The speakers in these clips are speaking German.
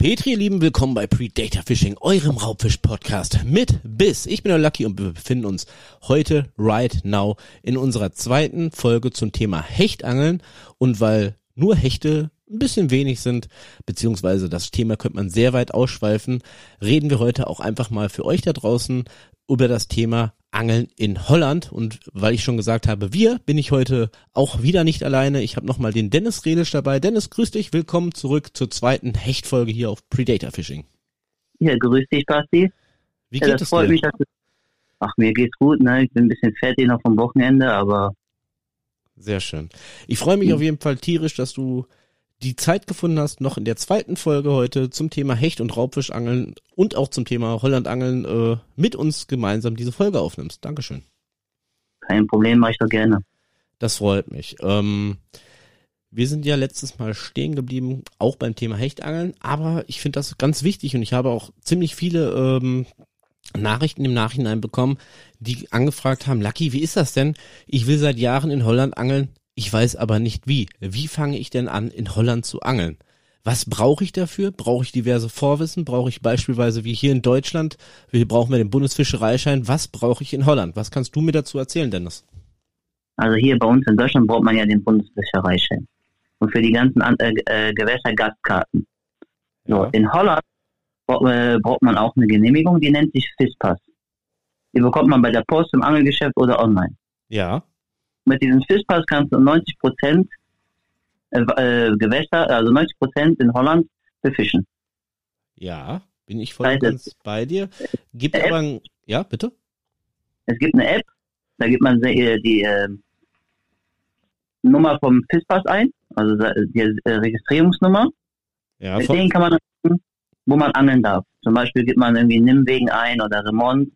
Petri, ihr Lieben, willkommen bei Predator Fishing, eurem Raubfisch-Podcast mit Biss. Ich bin der Lucky und wir befinden uns heute, right now, in unserer zweiten Folge zum Thema Hechtangeln. Und weil nur Hechte ein bisschen wenig sind, beziehungsweise das Thema könnte man sehr weit ausschweifen, reden wir heute auch einfach mal für euch da draußen über das Thema Angeln in Holland. Und weil ich schon gesagt habe, wir, bin ich heute auch wieder nicht alleine. Ich habe nochmal den Dennis Redisch dabei. Dennis, grüß dich. Willkommen zurück zur zweiten Hechtfolge hier auf Predator Fishing. Ja, grüß dich, Basti. Wie ja, geht das es freut dir? mich. Dass du Ach, mir geht's gut, ne? Ich bin ein bisschen fertig noch vom Wochenende, aber Sehr schön. Ich freue mich auf jeden Fall tierisch, dass du die Zeit gefunden hast, noch in der zweiten Folge heute zum Thema Hecht- und Raubfischangeln und auch zum Thema Hollandangeln äh, mit uns gemeinsam diese Folge aufnimmst. Dankeschön. kein Problem, mache ich doch gerne. Das freut mich. Ähm, wir sind ja letztes Mal stehen geblieben, auch beim Thema Hechtangeln, aber ich finde das ganz wichtig und ich habe auch ziemlich viele ähm, Nachrichten im Nachhinein bekommen, die angefragt haben, Lucky, wie ist das denn? Ich will seit Jahren in Holland angeln, ich weiß aber nicht wie. Wie fange ich denn an, in Holland zu angeln? Was brauche ich dafür? Brauche ich diverse Vorwissen? Brauche ich beispielsweise wie hier in Deutschland, wir brauchen wir den Bundesfischereischein? Was brauche ich in Holland? Was kannst du mir dazu erzählen, Dennis? Also hier bei uns in Deutschland braucht man ja den Bundesfischereischein. Und für die ganzen An äh, äh, Gewässer Gastkarten. So, Ja. in Holland bra äh, braucht man auch eine Genehmigung, die nennt sich FISPass. Die bekommt man bei der Post im Angelgeschäft oder online. Ja. Mit diesem FISPass kannst du 90 Prozent äh, äh, Gewässer, also 90 Prozent in Holland befischen. Ja, bin ich voll Weiß ganz bei dir. Gibt Äh, aber ein, ja, bitte? Es gibt eine App, da gibt man die, die äh, Nummer vom FISPass ein, also die äh, Registrierungsnummer. Ja, Mit denen kann man wo man angeln darf. Zum Beispiel gibt man irgendwie Nimmwegen ein oder Remont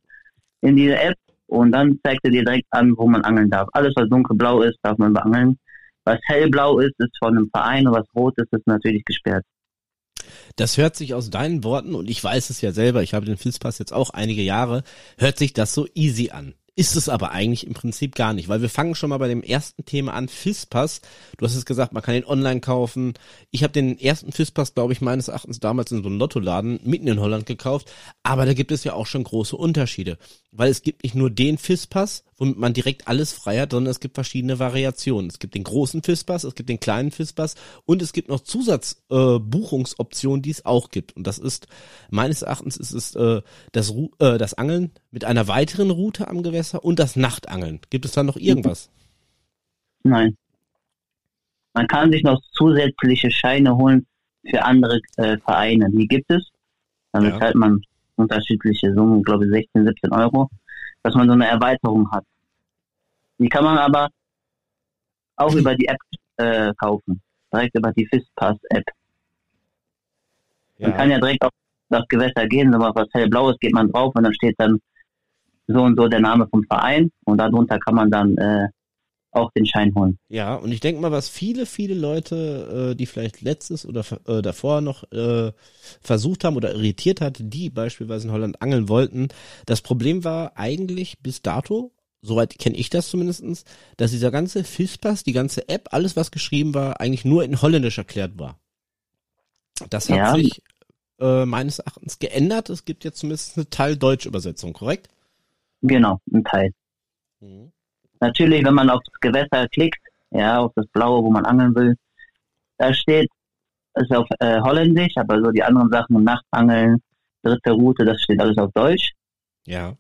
in diese App und dann zeigt er dir direkt an, wo man angeln darf. Alles, was dunkelblau ist, darf man beangeln. Was hellblau ist, ist von einem Verein und was rot ist, ist natürlich gesperrt. das hört sich aus deinen Worten, und ich weiß es ja selber, ich habe den Filzpass jetzt auch einige Jahre, hört sich das so easy an. Ist es aber eigentlich im Prinzip gar nicht, weil wir fangen schon mal bei dem ersten Thema an, FISPass. Du hast es gesagt, man kann ihn online kaufen. Ich habe den ersten FISPass, glaube ich, meines Erachtens damals in so einem Lottoladen mitten in Holland gekauft. Aber da gibt es ja auch schon große Unterschiede, weil es gibt nicht nur den FISPass, womit man direkt alles frei hat, sondern es gibt verschiedene Variationen. Es gibt den großen FISPass, es gibt den kleinen FISPass und es gibt noch Zusatzbuchungsoptionen, äh, die es auch gibt. Und das ist, meines Erachtens ist es äh, das, Ru äh, das Angeln mit einer weiteren Route am Gewässer und das Nachtangeln. Gibt es da noch irgendwas? Nein. Man kann sich noch zusätzliche Scheine holen für andere äh, Vereine. Die gibt es. Dann Ja. bezahlt man unterschiedliche Summen, glaube ich 16, 17 Euro, dass man so eine Erweiterung hat. Die kann man aber auch über die App äh, kaufen. Direkt über die Fistpass-App. Man kann ja direkt auf das Gewässer gehen, wenn man was hellblaues geht man drauf und dann steht dann so und so der Name vom Verein und darunter kann man dann äh, auch den Schein holen. Ja, und ich denke mal, was viele, viele Leute, äh, die vielleicht letztes oder äh, davor noch äh, versucht haben oder irritiert hat, die beispielsweise in Holland angeln wollten, das Problem war eigentlich bis dato, soweit kenne ich das zumindestens, dass dieser ganze FISPass, die ganze App, alles was geschrieben war, eigentlich nur in Holländisch erklärt war. Das hat Ja. sich äh, meines Erachtens geändert. Es gibt jetzt zumindest eine Teil-Deutsch-Übersetzung, korrekt? Genau, ein Teil. Mhm. Natürlich, wenn man aufs Gewässer klickt, ja, auf das Blaue, wo man angeln will, da steht, es ist auf äh, Holländisch, aber so die anderen Sachen, Nachtangeln, dritte Route, das steht alles auf Deutsch. Ja.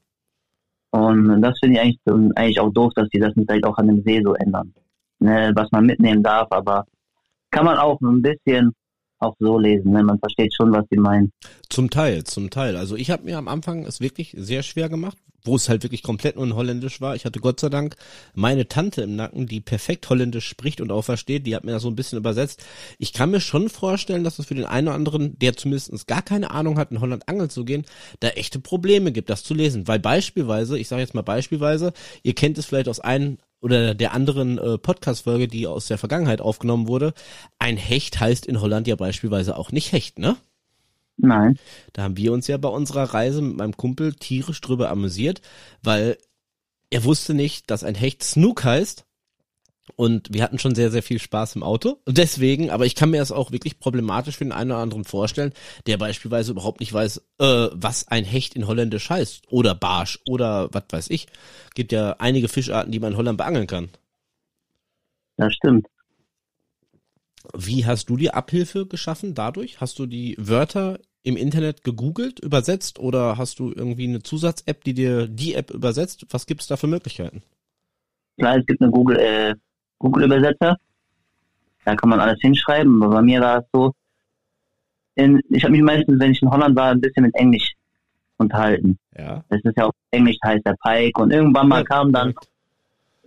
Und das finde ich eigentlich, eigentlich auch doof, dass die das nicht direkt auch an dem See so ändern. Ne, was man mitnehmen darf, aber kann man auch ein bisschen auch so lesen. Ne? Man versteht schon, was sie meinen. Zum Teil, zum Teil. Also ich habe mir am Anfang es wirklich sehr schwer gemacht, wo es halt wirklich komplett nur in Holländisch war. Ich hatte Gott sei Dank meine Tante im Nacken, die perfekt Holländisch spricht und auch versteht, die hat mir das so ein bisschen übersetzt. Ich kann mir schon vorstellen, dass es für den einen oder anderen, der zumindest gar keine Ahnung hat, in Holland angeln zu gehen, da echte Probleme gibt, das zu lesen. Weil beispielsweise, ich sage jetzt mal beispielsweise, ihr kennt es vielleicht aus einem oder der anderen äh, Podcast-Folge, die aus der Vergangenheit aufgenommen wurde, ein Hecht heißt in Holland ja beispielsweise auch nicht Hecht, ne? Nein. Da haben wir uns ja bei unserer Reise mit meinem Kumpel tierisch drüber amüsiert, weil er wusste nicht, dass ein Hecht Snook heißt Und wir hatten schon sehr, sehr viel Spaß im Auto. Deswegen, aber ich kann mir das auch wirklich problematisch für den einen oder anderen vorstellen, der beispielsweise überhaupt nicht weiß, äh, was ein Hecht in Holländisch heißt. Oder Barsch oder was weiß ich. Gibt ja einige Fischarten, die man in Holland beangeln kann. Das stimmt. Wie hast du dir Abhilfe geschaffen dadurch? Hast du die Wörter im Internet gegoogelt, übersetzt oder hast du irgendwie eine Zusatz-App, die dir die App übersetzt? Was gibt es da für Möglichkeiten? Klar, es gibt eine Google, äh, Google-Übersetzer. Da kann man alles hinschreiben. Aber bei mir war es so, in, ich habe mich meistens, wenn ich in Holland war, ein bisschen mit Englisch unterhalten. Ja. Das ist ja auch Englisch heißt der Pike und irgendwann mal kam dann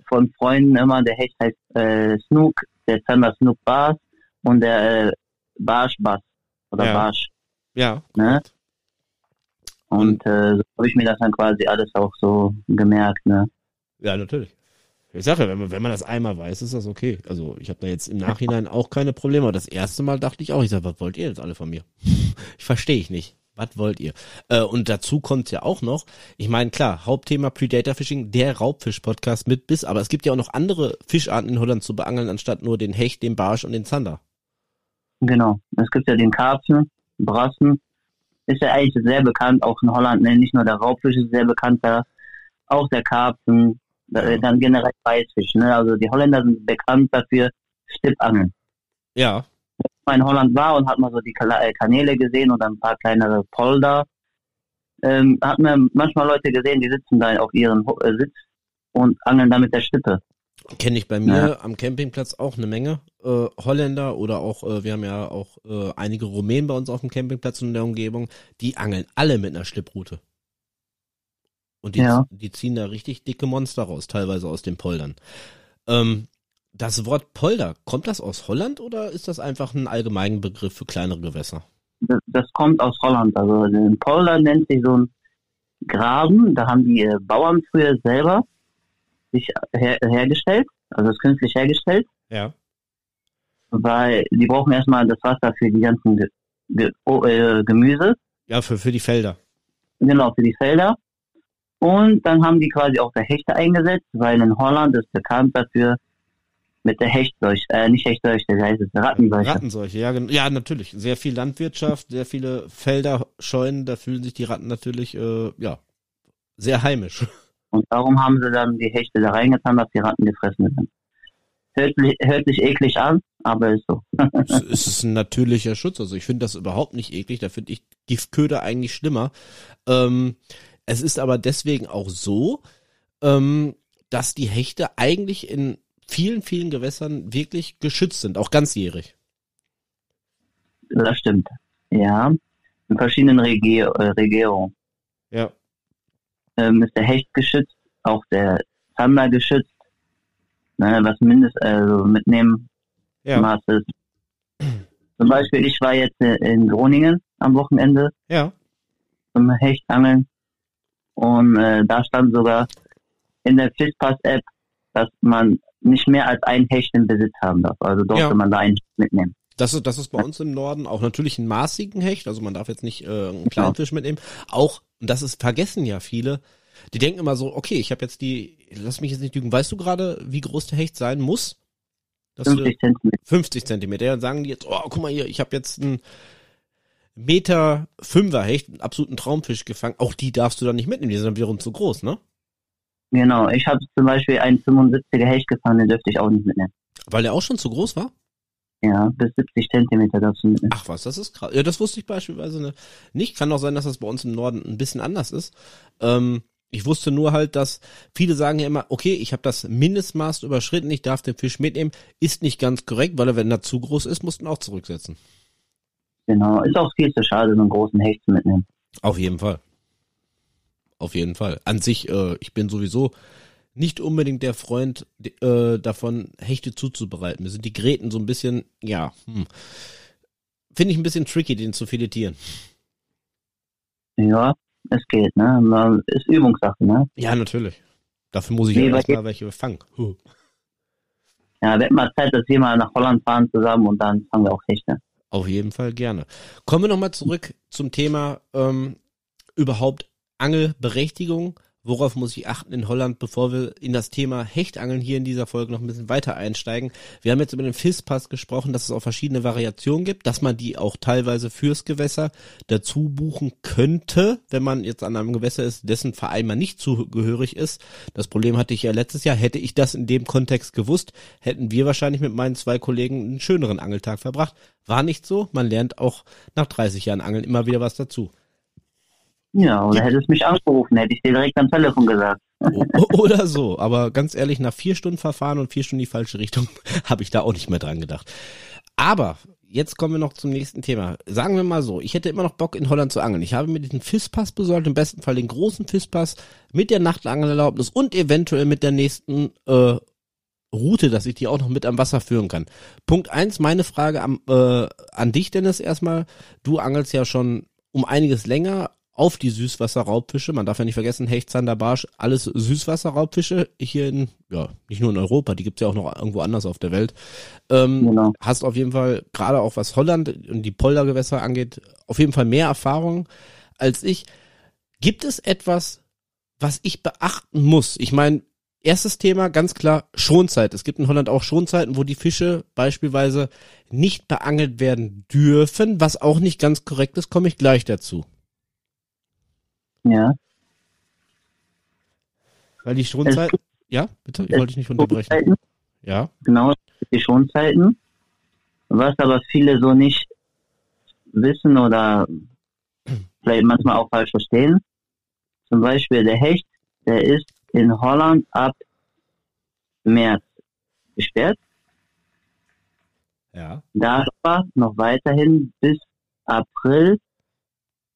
von Freunden immer, der Hecht heißt äh, Snook, der Zander Snook Bars und der äh, Barsch Bass oder Ja. Barsch. Ja. Ne? Und äh, so habe ich mir das dann quasi alles auch so gemerkt. Ne? Ja, natürlich. Ich sage ja, wenn man, wenn man das einmal weiß, ist das okay. Also ich habe da jetzt im Nachhinein auch keine Probleme. Aber das erste Mal dachte ich auch, ich sage, was wollt ihr jetzt alle von mir? ich verstehe ich nicht. Was wollt ihr? Äh, und dazu kommt ja auch noch, ich meine, klar, Hauptthema Predator Fishing, der Raubfisch-Podcast mit Biss, aber es gibt ja auch noch andere Fischarten in Holland zu beangeln, anstatt nur den Hecht, den Barsch und den Zander. Genau. Es gibt ja den Karpfen, Brassen. Ist ja eigentlich sehr bekannt, auch in Holland. Ne? Nicht nur der Raubfisch ist sehr bekannt, da, auch der Karpfen, da- dann generell Weißfisch. Ne? Also die Holländer sind bekannt dafür, Stippangeln. Ja, Wenn man in Holland war und hat mal so die äh, Kanäle gesehen und ein paar kleinere Polder, ähm, hat man manchmal Leute gesehen, die sitzen da auf ihrem Ho- äh, Sitz und angeln da mit der Stippe. kenne ich bei mir am Campingplatz auch eine Menge äh, Holländer oder auch, äh, wir haben ja auch äh, einige Rumänen bei uns auf dem Campingplatz und in der Umgebung, die angeln alle mit einer Schlipprute. Und die, Ja. die ziehen da richtig dicke Monster raus, teilweise aus den Poldern. Ähm, das Wort Polder, kommt das aus Holland oder ist das einfach ein allgemeiner Begriff für kleinere Gewässer? Das, das kommt aus Holland. Also ein Polder nennt sich so ein Graben. Da haben die äh, Bauern früher selber sich her hergestellt, also das künstlich hergestellt, Ja. weil die brauchen erstmal das Wasser für die ganzen Ge Ge oh, äh, Gemüse, Ja, für, für die Felder. genau für die Felder. Und dann haben die quasi auch der Hechte eingesetzt, weil in Holland ist bekannt dafür mit der Hechtseuche, äh, nicht Hechtseuche, wie heißt es, Rattenseuche. Rattenseuche, ja, ja, natürlich. Sehr viel Landwirtschaft, sehr viele Felder, Scheunen, da fühlen sich die Ratten natürlich, äh, ja, sehr heimisch. Und darum haben sie dann die Hechte da reingetan, dass die Ratten gefressen werden. Hört, sich- hört sich eklig an, aber ist so. es es ist ein natürlicher Schutz. Also ich finde das überhaupt nicht eklig. Da finde ich Giftköder eigentlich schlimmer. Ähm, es ist aber deswegen auch so, ähm, dass die Hechte eigentlich in vielen, vielen Gewässern wirklich geschützt sind, auch ganzjährig. Das stimmt. Ja. In verschiedenen Regi äh, Regierungen Ja. ähm, ist der Hecht geschützt, auch der Zander geschützt. Ne, was mindest also mitnehmen Ja. Maß ist. Zum Beispiel, ich war jetzt äh, in Groningen am Wochenende Ja. zum Hechtangeln und äh, da stand sogar in der Fishpass-App, dass man nicht mehr als ein Hecht im Besitz haben darf. Also durfte Ja. man da einen mitnehmen. Das ist, das ist bei uns im Norden auch natürlich ein maßigen Hecht, also man darf jetzt nicht äh, einen Kleinfisch mitnehmen. Auch, und das ist vergessen ja viele, die denken immer so, okay, ich habe jetzt die, lass mich jetzt nicht lügen, weißt du gerade, wie groß der Hecht sein muss? Dass du- 50 Zentimeter. 50 Zentimeter. Dann sagen die jetzt, oh, guck mal hier, ich habe jetzt einen Meter Fünfer Hecht, einen absoluten Traumfisch gefangen. Auch die darfst du dann nicht mitnehmen, die sind dann wiederum zu groß, ne? Genau, ich habe zum Beispiel einen 75er Hecht gefangen, den dürfte ich auch nicht mitnehmen. Weil der auch schon zu groß war? Ja, bis 70 Zentimeter darfst du mitnehmen. Ach was, das ist krass. Ja, das wusste ich beispielsweise ne- nicht. Kann auch sein, dass das bei uns im Norden ein bisschen anders ist. Ähm, ich wusste nur halt, dass viele sagen ja immer, okay, ich habe das Mindestmaß überschritten, ich darf den Fisch mitnehmen. Ist nicht ganz korrekt, weil er, wenn er zu groß ist, mussten auch zurücksetzen. Genau, ist auch viel zu schade, so einen großen Hecht zu mitnehmen. Auf jeden Fall. Auf jeden Fall. An sich, äh, ich bin sowieso nicht unbedingt der Freund äh, davon, Hechte zuzubereiten. Mir sind die Gräten so ein bisschen, ja, hm. finde ich ein bisschen tricky, den zu filetieren. Ja, es geht, ne? Ist Übungssache, ne? Ja, natürlich. Dafür muss ich Nee, ja erstmal welche fangen. Huh. Ja, wird mal Zeit, dass wir mal nach Holland fahren zusammen und dann fangen wir auch Hechte. Auf jeden Fall gerne. Kommen wir nochmal zurück zum Thema ähm, überhaupt Angelberechtigung. Worauf muss ich achten in Holland, bevor wir in das Thema Hechtangeln hier in dieser Folge noch ein bisschen weiter einsteigen. Wir haben jetzt über den Fischpass gesprochen, dass es auch verschiedene Variationen gibt, dass man die auch teilweise fürs Gewässer dazu buchen könnte, wenn man jetzt an einem Gewässer ist, dessen Verein man nicht zugehörig ist. Das Problem hatte ich ja letztes Jahr. Hätte ich das in dem Kontext gewusst, hätten wir wahrscheinlich mit meinen zwei Kollegen einen schöneren Angeltag verbracht. War nicht so. Man lernt auch nach 30 Jahren Angeln immer wieder was dazu. Ja, oder hättest mich angerufen, hätte ich dir direkt am Telefon gesagt. oder so, aber ganz ehrlich, nach vier Stunden Verfahren und vier Stunden die falsche Richtung habe ich da auch nicht mehr dran gedacht. Aber jetzt kommen wir noch zum nächsten Thema. Sagen wir mal so, ich hätte immer noch Bock in Holland zu angeln. Ich habe mir diesen Fisspass besorgt, im besten Fall den großen Fisspass mit der Nachtangelerlaubnis und eventuell mit der nächsten äh, Route, dass ich die auch noch mit am Wasser führen kann. Punkt eins, meine Frage am, äh, an dich, Dennis, erstmal. Du angelst ja schon um einiges länger, auf die Süßwasserraubfische. Man darf ja nicht vergessen, Hecht, Zander, Barsch, alles Süßwasserraubfische hier in, ja, nicht nur in Europa, die gibt's ja auch noch irgendwo anders auf der Welt. Ähm, genau. Hast auf jeden Fall, gerade auch was Holland und die Poldergewässer angeht, auf jeden Fall mehr Erfahrung als ich. Gibt es etwas, was ich beachten muss? Ich meine, erstes Thema, ganz klar, Schonzeit. Es gibt in Holland auch Schonzeiten, wo die Fische beispielsweise nicht beangelt werden dürfen, was auch nicht ganz korrekt ist, komme ich gleich dazu. Ja. Weil die Schonzeit. Ja, bitte, ich wollte dich nicht unterbrechen. Ja. Genau, die Schonzeiten. Was aber viele so nicht wissen oder vielleicht manchmal auch falsch verstehen. Zum Beispiel der Hecht, der ist in Holland ab März gesperrt. Ja. Darf aber noch weiterhin bis April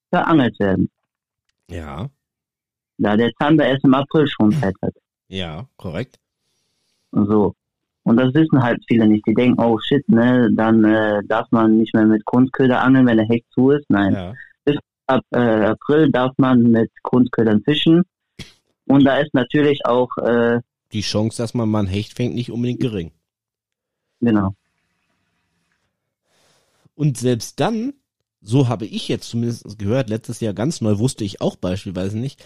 verangelt werden. Ja. Da der Zander erst im April schon Zeit hat. Ja, korrekt. So. Und das wissen halt viele nicht. Die denken, oh shit, ne, dann äh, darf man nicht mehr mit Kunstköder angeln, wenn der Hecht zu ist. Nein. Ja. Bis ab äh, April darf man mit Kunstködern fischen. Und da ist natürlich auch äh, die Chance, dass man mal ein Hecht fängt, nicht unbedingt gering. Genau. Und selbst dann so habe ich jetzt zumindest gehört, letztes Jahr ganz neu, wusste ich auch beispielsweise nicht.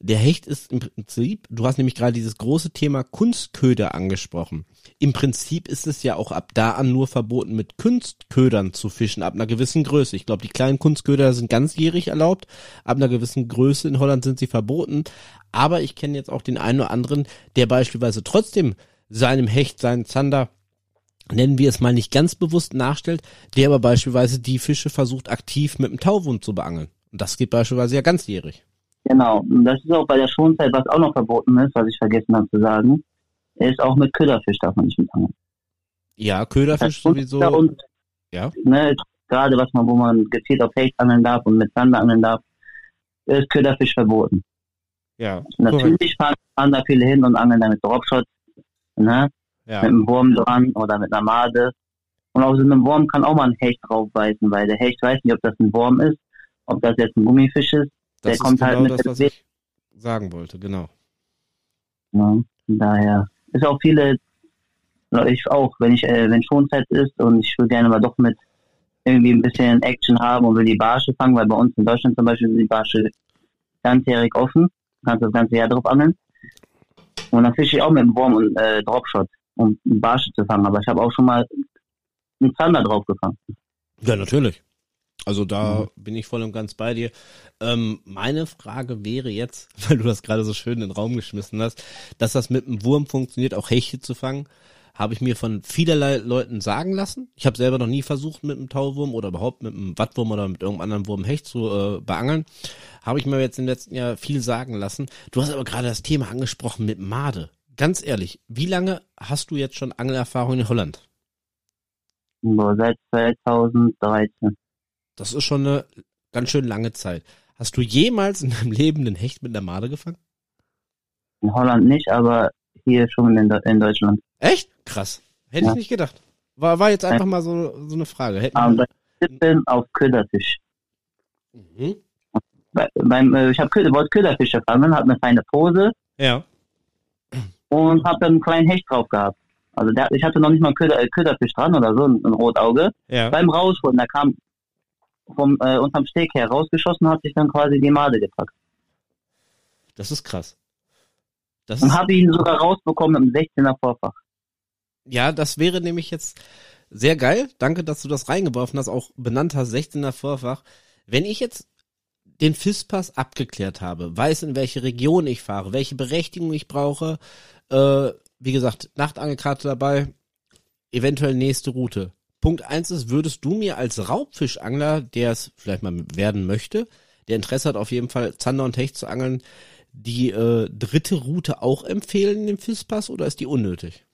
Der Hecht ist im Prinzip, du hast nämlich gerade dieses große Thema Kunstköder angesprochen. Im Prinzip ist es ja auch ab da an nur verboten, mit Kunstködern zu fischen, ab einer gewissen Größe. Ich glaube, die kleinen Kunstköder sind ganzjährig erlaubt, ab einer gewissen Größe in Holland sind sie verboten. Aber ich kenne jetzt auch den einen oder anderen, der beispielsweise trotzdem seinem Hecht, seinen Zander nennen wir es mal nicht ganz bewusst nachstellt, der aber beispielsweise die Fische versucht aktiv mit dem Tauwund zu beangeln. Und das geht beispielsweise ja ganzjährig. Genau, und das ist auch bei der Schonzeit, was auch noch verboten ist, was ich vergessen habe zu sagen, ist auch mit Köderfisch darf man nicht mit angeln. Ja, Köderfisch sowieso. Und, ja. Ne, gerade was man, wo man gezielt auf Hecht angeln darf und mit Zander angeln darf, ist Köderfisch verboten. Ja. Natürlich fahren, fahren da viele hin und angeln damit Dropshot, ne? Ja. mit einem Wurm dran oder mit einer Made. Und auf so einem Wurm kann auch mal ein Hecht draufbeißen, weil der Hecht weiß nicht, ob das ein Wurm ist, ob das jetzt ein Gummifisch ist. Das der ist kommt halt genau halt mit das, was ich sagen wollte, genau. Ja, daher ist auch viele, ich auch, wenn ich, äh, wenn Schonzeit ist und ich will gerne mal doch mit irgendwie ein bisschen Action haben und will die Barsche fangen, weil bei uns in Deutschland zum Beispiel sind die Barsche ganzjährig offen, du kannst das ganze Jahr drauf angeln. Und dann fische ich auch mit dem Wurm und äh, Dropshot um einen Barsche zu fangen. Aber ich habe auch schon mal einen Zander drauf gefangen. Ja, natürlich. Also da mhm. bin ich voll und ganz bei dir. Ähm, meine Frage wäre jetzt, weil du das gerade so schön in den Raum geschmissen hast, dass das mit einem Wurm funktioniert, auch Hechte zu fangen, habe ich mir von vielerlei Leuten sagen lassen. Ich habe selber noch nie versucht, mit einem Tauwurm oder überhaupt mit einem Wattwurm oder mit irgendeinem anderen Wurm Hecht zu äh, beangeln. Habe ich mir jetzt im letzten Jahr viel sagen lassen. Du hast aber gerade das Thema angesprochen mit Made ganz ehrlich, wie lange hast du jetzt schon Angelerfahrung in Holland? seit 2013. Das ist schon eine ganz schön lange Zeit. Hast du jemals in deinem Leben einen Hecht mit einer Made gefangen? In Holland nicht, aber hier schon in, in Deutschland. Echt? Krass. Hätte ja. ich nicht gedacht. War, war jetzt einfach mal so, so eine Frage. Hätten aber wir... auf Köderfisch. Mhm. Bei, beim, äh, ich habe wollte Köderfische fangen, hat eine feine Pose. Ja und habe dann einen kleinen Hecht drauf gehabt. Also der, ich hatte noch nicht mal einen Köder, äh, Köderfisch dran oder so, ein, ein Rotauge. Ja. Beim Rausholen, der kam vom äh, unterm Steg her rausgeschossen, hat sich dann quasi die Made gepackt. Das ist krass. Das Und habe ihn sogar rausbekommen im 16er Vorfach. ja, das wäre nämlich jetzt sehr geil. Danke, dass du das reingeworfen hast, auch benannt hast, 16er Vorfach. Wenn ich jetzt den FIS-Pass abgeklärt habe, weiß, in welche Region ich fahre, welche Berechtigung ich brauche, äh, wie gesagt, Nachtangelkarte dabei, eventuell nächste Route. Punkt eins ist, würdest du mir als Raubfischangler, der es vielleicht mal werden möchte, der Interesse hat, auf jeden Fall Zander und Hecht zu angeln, die äh, dritte Route auch empfehlen in dem FIS-Pass oder ist die unnötig?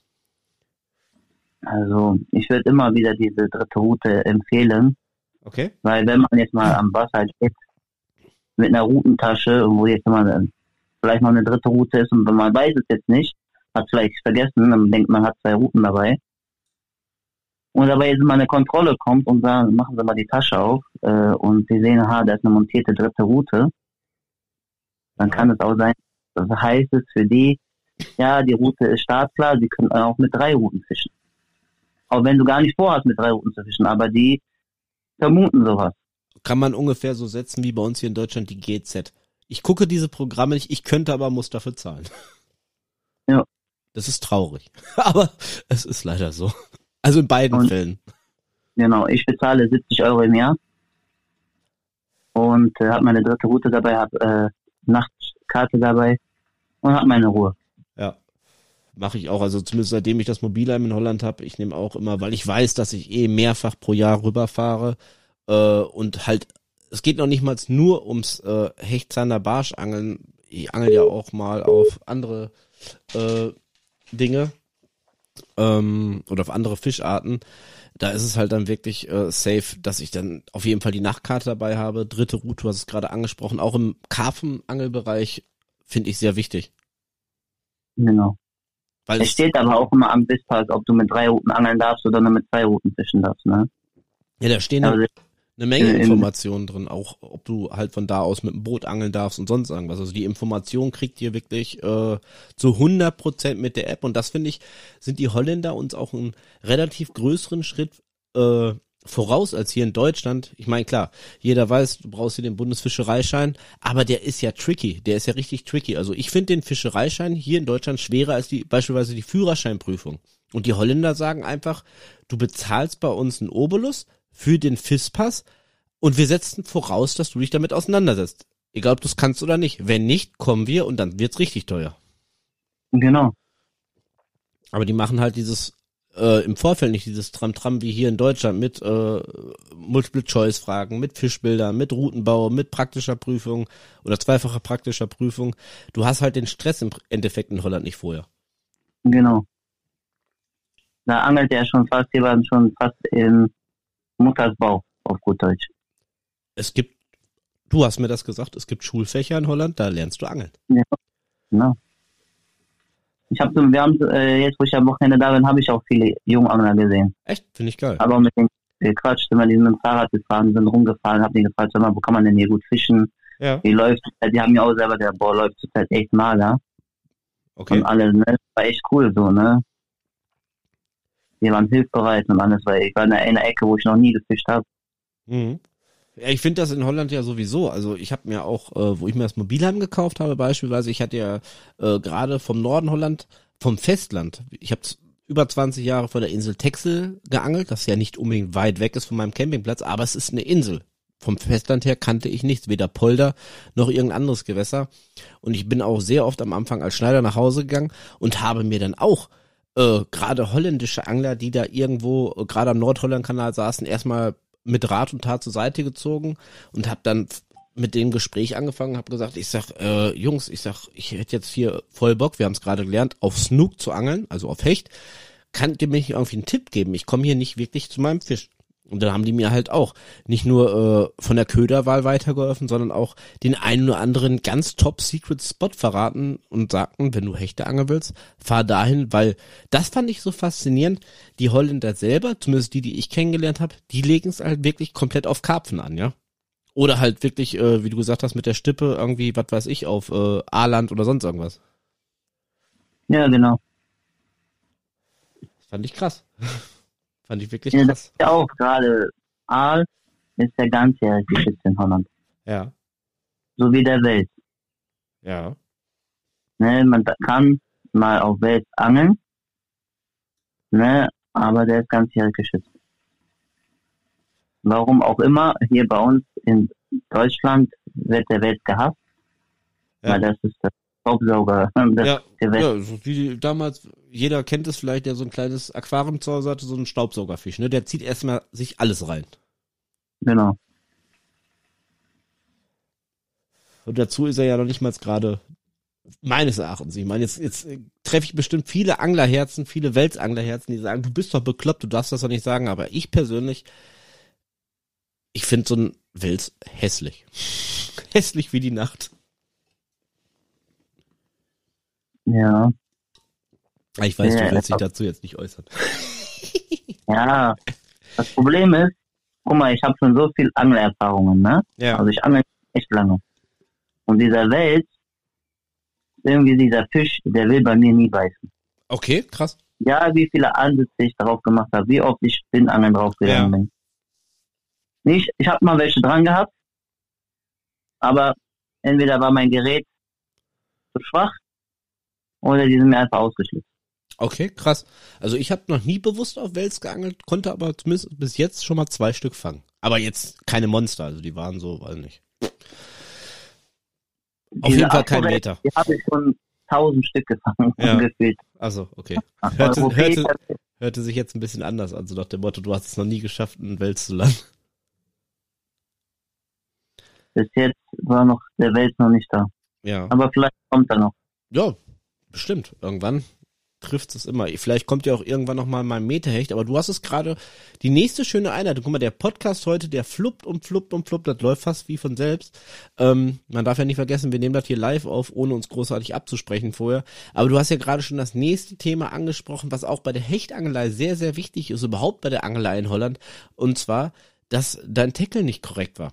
Also ich würde immer wieder diese dritte Route empfehlen, Okay. weil wenn man jetzt mal am Wasser steht mit einer Routentasche, wo jetzt mal vielleicht noch eine dritte Route ist und man weiß es jetzt nicht, hat vielleicht vergessen, dann denkt man hat zwei Routen dabei. Und dabei jetzt mal eine Kontrolle kommt und sagen, machen Sie mal die Tasche auf äh, und Sie sehen, aha, da ist eine montierte dritte Route, dann kann es auch sein, das heißt es für die, ja, die Route ist startklar, Sie können auch mit drei Routen fischen. Auch wenn du gar nicht vorhast, mit drei Routen zu fischen, aber die vermuten sowas. Kann man ungefähr so setzen wie bei uns hier in Deutschland die GZ. Ich gucke diese Programme nicht, ich könnte aber muss dafür zahlen. Ja. Das ist traurig. Aber es ist leider so. Also in beiden Und- Fällen. Genau, ich bezahle 70 Euro im Jahr und äh, habe meine dritte Route dabei, habe äh, Nachtkarte dabei und habe meine Ruhe. Ja. Mache ich auch. Also zumindest seitdem ich das Mobilheim in Holland habe, ich nehme auch immer, weil ich weiß, dass ich eh mehrfach pro Jahr rüberfahre äh, und halt, es geht noch nicht mal nur ums äh, Hechtzander Barschangeln. Ich angel ja auch mal auf andere äh, Dinge ähm, oder auf andere Fischarten. Da ist es halt dann wirklich äh, safe, dass ich dann auf jeden Fall die Nachtkarte dabei habe. Dritte Route, du hast es gerade angesprochen, auch im Karpfenangelbereich finde ich sehr wichtig. Genau. Weil Es steht aber auch immer am Bisspass, ob du mit drei Routen angeln darfst oder nur mit zwei Routen fischen darfst. Ne? ja, da stehen Also, eine Menge in- Informationen drin, auch ob du halt von da aus mit dem Boot angeln darfst und sonst irgendwas. Also die Information kriegt ihr wirklich äh, zu 100 Prozent mit der App und das finde ich, sind die Holländer uns auch einen relativ größeren Schritt äh, voraus als hier in Deutschland. Ich meine, klar, jeder weiß, du brauchst hier den Bundesfischereischein, aber der ist ja tricky, der ist ja richtig tricky. Also ich finde den Fischereischein hier in Deutschland schwerer als die beispielsweise die Führerscheinprüfung. Und die Holländer sagen einfach, du bezahlst bei uns einen Obolus für den FIS-Pass und wir setzen voraus, dass du dich damit auseinandersetzt. Egal, ob du es kannst oder nicht. Wenn nicht, kommen wir und dann wird's richtig teuer. genau. Aber die machen halt dieses äh, im Vorfeld nicht dieses Tram-Tram wie hier in Deutschland mit äh, Multiple-Choice-Fragen, mit Fischbildern, mit Routenbau, mit praktischer Prüfung oder zweifacher praktischer Prüfung. Du hast halt den Stress im Endeffekt in Holland nicht vorher. Genau. Da angelt er schon fast, hier waren schon fast im Muttersbau, auf gut Deutsch. Es gibt, du hast mir das gesagt, es gibt Schulfächer in Holland, da lernst du angeln. Genau. Ich habe, wir haben äh, jetzt, wo ich am Wochenende da bin, habe ich auch viele Jungangler gesehen. Echt? Finde ich geil. Aber mit denen gequatscht, immer die sind mit dem Fahrrad gefahren, sind rumgefahren, hab die gefragt, sag mal, wo kann man denn hier gut fischen? Ja. Wie läuft? Die haben ja auch selber, der Boah läuft zurzeit echt mager. Okay. Und alle, ne? Das war echt cool so, ne? Die waren hilfsbereit und alles, weil ich war in einer Ecke, wo ich noch nie gefischt habe. Mhm. Ja, ich finde das in Holland ja sowieso. Also ich habe mir auch, äh, wo ich mir das Mobilheim gekauft habe, beispielsweise, ich hatte ja äh, gerade vom Norden Holland, vom Festland, ich habe über 20 Jahre vor der Insel Texel geangelt, das ja nicht unbedingt weit weg ist von meinem Campingplatz, aber es ist eine Insel. Vom Festland her kannte ich nichts, weder Polder noch irgendein anderes Gewässer. Und ich bin auch sehr oft am Anfang als Schneider nach Hause gegangen und habe mir dann auch äh, gerade holländische Angler, die da irgendwo äh, gerade am Nordhollandkanal saßen, erstmal mit Rat und Tat zur Seite gezogen und habe dann mit dem Gespräch angefangen, habe gesagt, ich sag, äh, Jungs, ich sag, ich hätte jetzt hier voll Bock, wir haben es gerade gelernt, auf Snook zu angeln, also auf Hecht. Könnt ihr mir nicht irgendwie einen Tipp geben? Ich komme hier nicht wirklich zu meinem Fisch. Und dann haben die mir halt auch nicht nur äh, von der Köderwahl weitergeholfen, sondern auch den einen oder anderen ganz top Secret Spot verraten und sagten, wenn du Hechte angeln willst, fahr dahin, weil das fand ich so faszinierend. Die Holländer selber, zumindest die, die ich kennengelernt habe, die legen es halt wirklich komplett auf Karpfen an, ja. Oder halt wirklich, äh, wie du gesagt hast, mit der Stippe irgendwie, was weiß ich, auf äh, A-Land oder sonst irgendwas. Ja, genau. Das fand ich krass. fand ich wirklich Ja, das krass. ist ja auch gerade Aal ist der ganzjährig geschützt in Holland. Ja, So wie der Wels. ja. Ne, man kann mal auf Wels angeln, ne, aber der ist ganzjährig geschützt. Warum auch immer, hier bei uns in Deutschland wird der Wels gehasst, Ja. weil das ist der Staubsauger. Ja, ja, so wie damals, jeder kennt es vielleicht, der so ein kleines Aquarium zu Hause hatte, so ein Staubsaugerfisch, ne? Der zieht erstmal sich alles rein. Genau. Und dazu ist er ja noch nicht mal gerade meines Erachtens. Ich meine, jetzt, jetzt äh, treffe ich bestimmt viele Anglerherzen, viele Weltsanglerherzen, die sagen, du bist doch bekloppt, du darfst das doch nicht sagen. Aber ich persönlich, ich finde so ein Wels hässlich. hässlich wie die Nacht. Ja. Aber Ich weiß, du willst dich dazu jetzt nicht äußern. Ja. Das Problem ist, guck mal, ich habe schon so viel Anglererfahrungen, ne? Ja. Also ich angel echt lange. Und dieser Wels, irgendwie dieser Fisch, der will bei mir nie beißen. Okay, krass. Ja, wie viele Ansätze ich darauf gemacht habe, wie oft ich Spinnangeln draufgegangen Ja. bin. Nicht, ich habe mal welche dran gehabt, aber entweder war mein Gerät zu schwach oder die sind mir einfach ausgeschlüpft. Okay, krass. Also ich habe noch nie bewusst auf Wels geangelt, konnte aber zumindest bis jetzt schon mal zwei Stück fangen. Aber jetzt keine Monster, also die waren so, weiß nicht. Auf Diese jeden Fall kein Meter. Die habe ich schon tausend Stück gefangen, Ja. gefühlt. Also, okay. Hörte, hörte, hörte sich jetzt ein bisschen anders an, so nach dem Motto, du hast es noch nie geschafft, einen Wels zu landen. bis jetzt war noch der Welt noch nicht da. Ja. Aber vielleicht kommt er noch. Ja, bestimmt. Irgendwann trifft es immer. Vielleicht kommt ja auch irgendwann noch mal mein Meterhecht, aber du hast es gerade die nächste schöne Einheit. Guck mal, der Podcast heute, der fluppt und fluppt und fluppt, das läuft fast wie von selbst. Ähm, man darf ja nicht vergessen, wir nehmen das hier live auf, ohne uns großartig abzusprechen vorher. Aber du hast ja gerade schon das nächste Thema angesprochen, was auch bei der Hechtangelei sehr, sehr wichtig ist, überhaupt bei der Angelei in Holland. Und zwar, dass dein Tackle nicht korrekt war.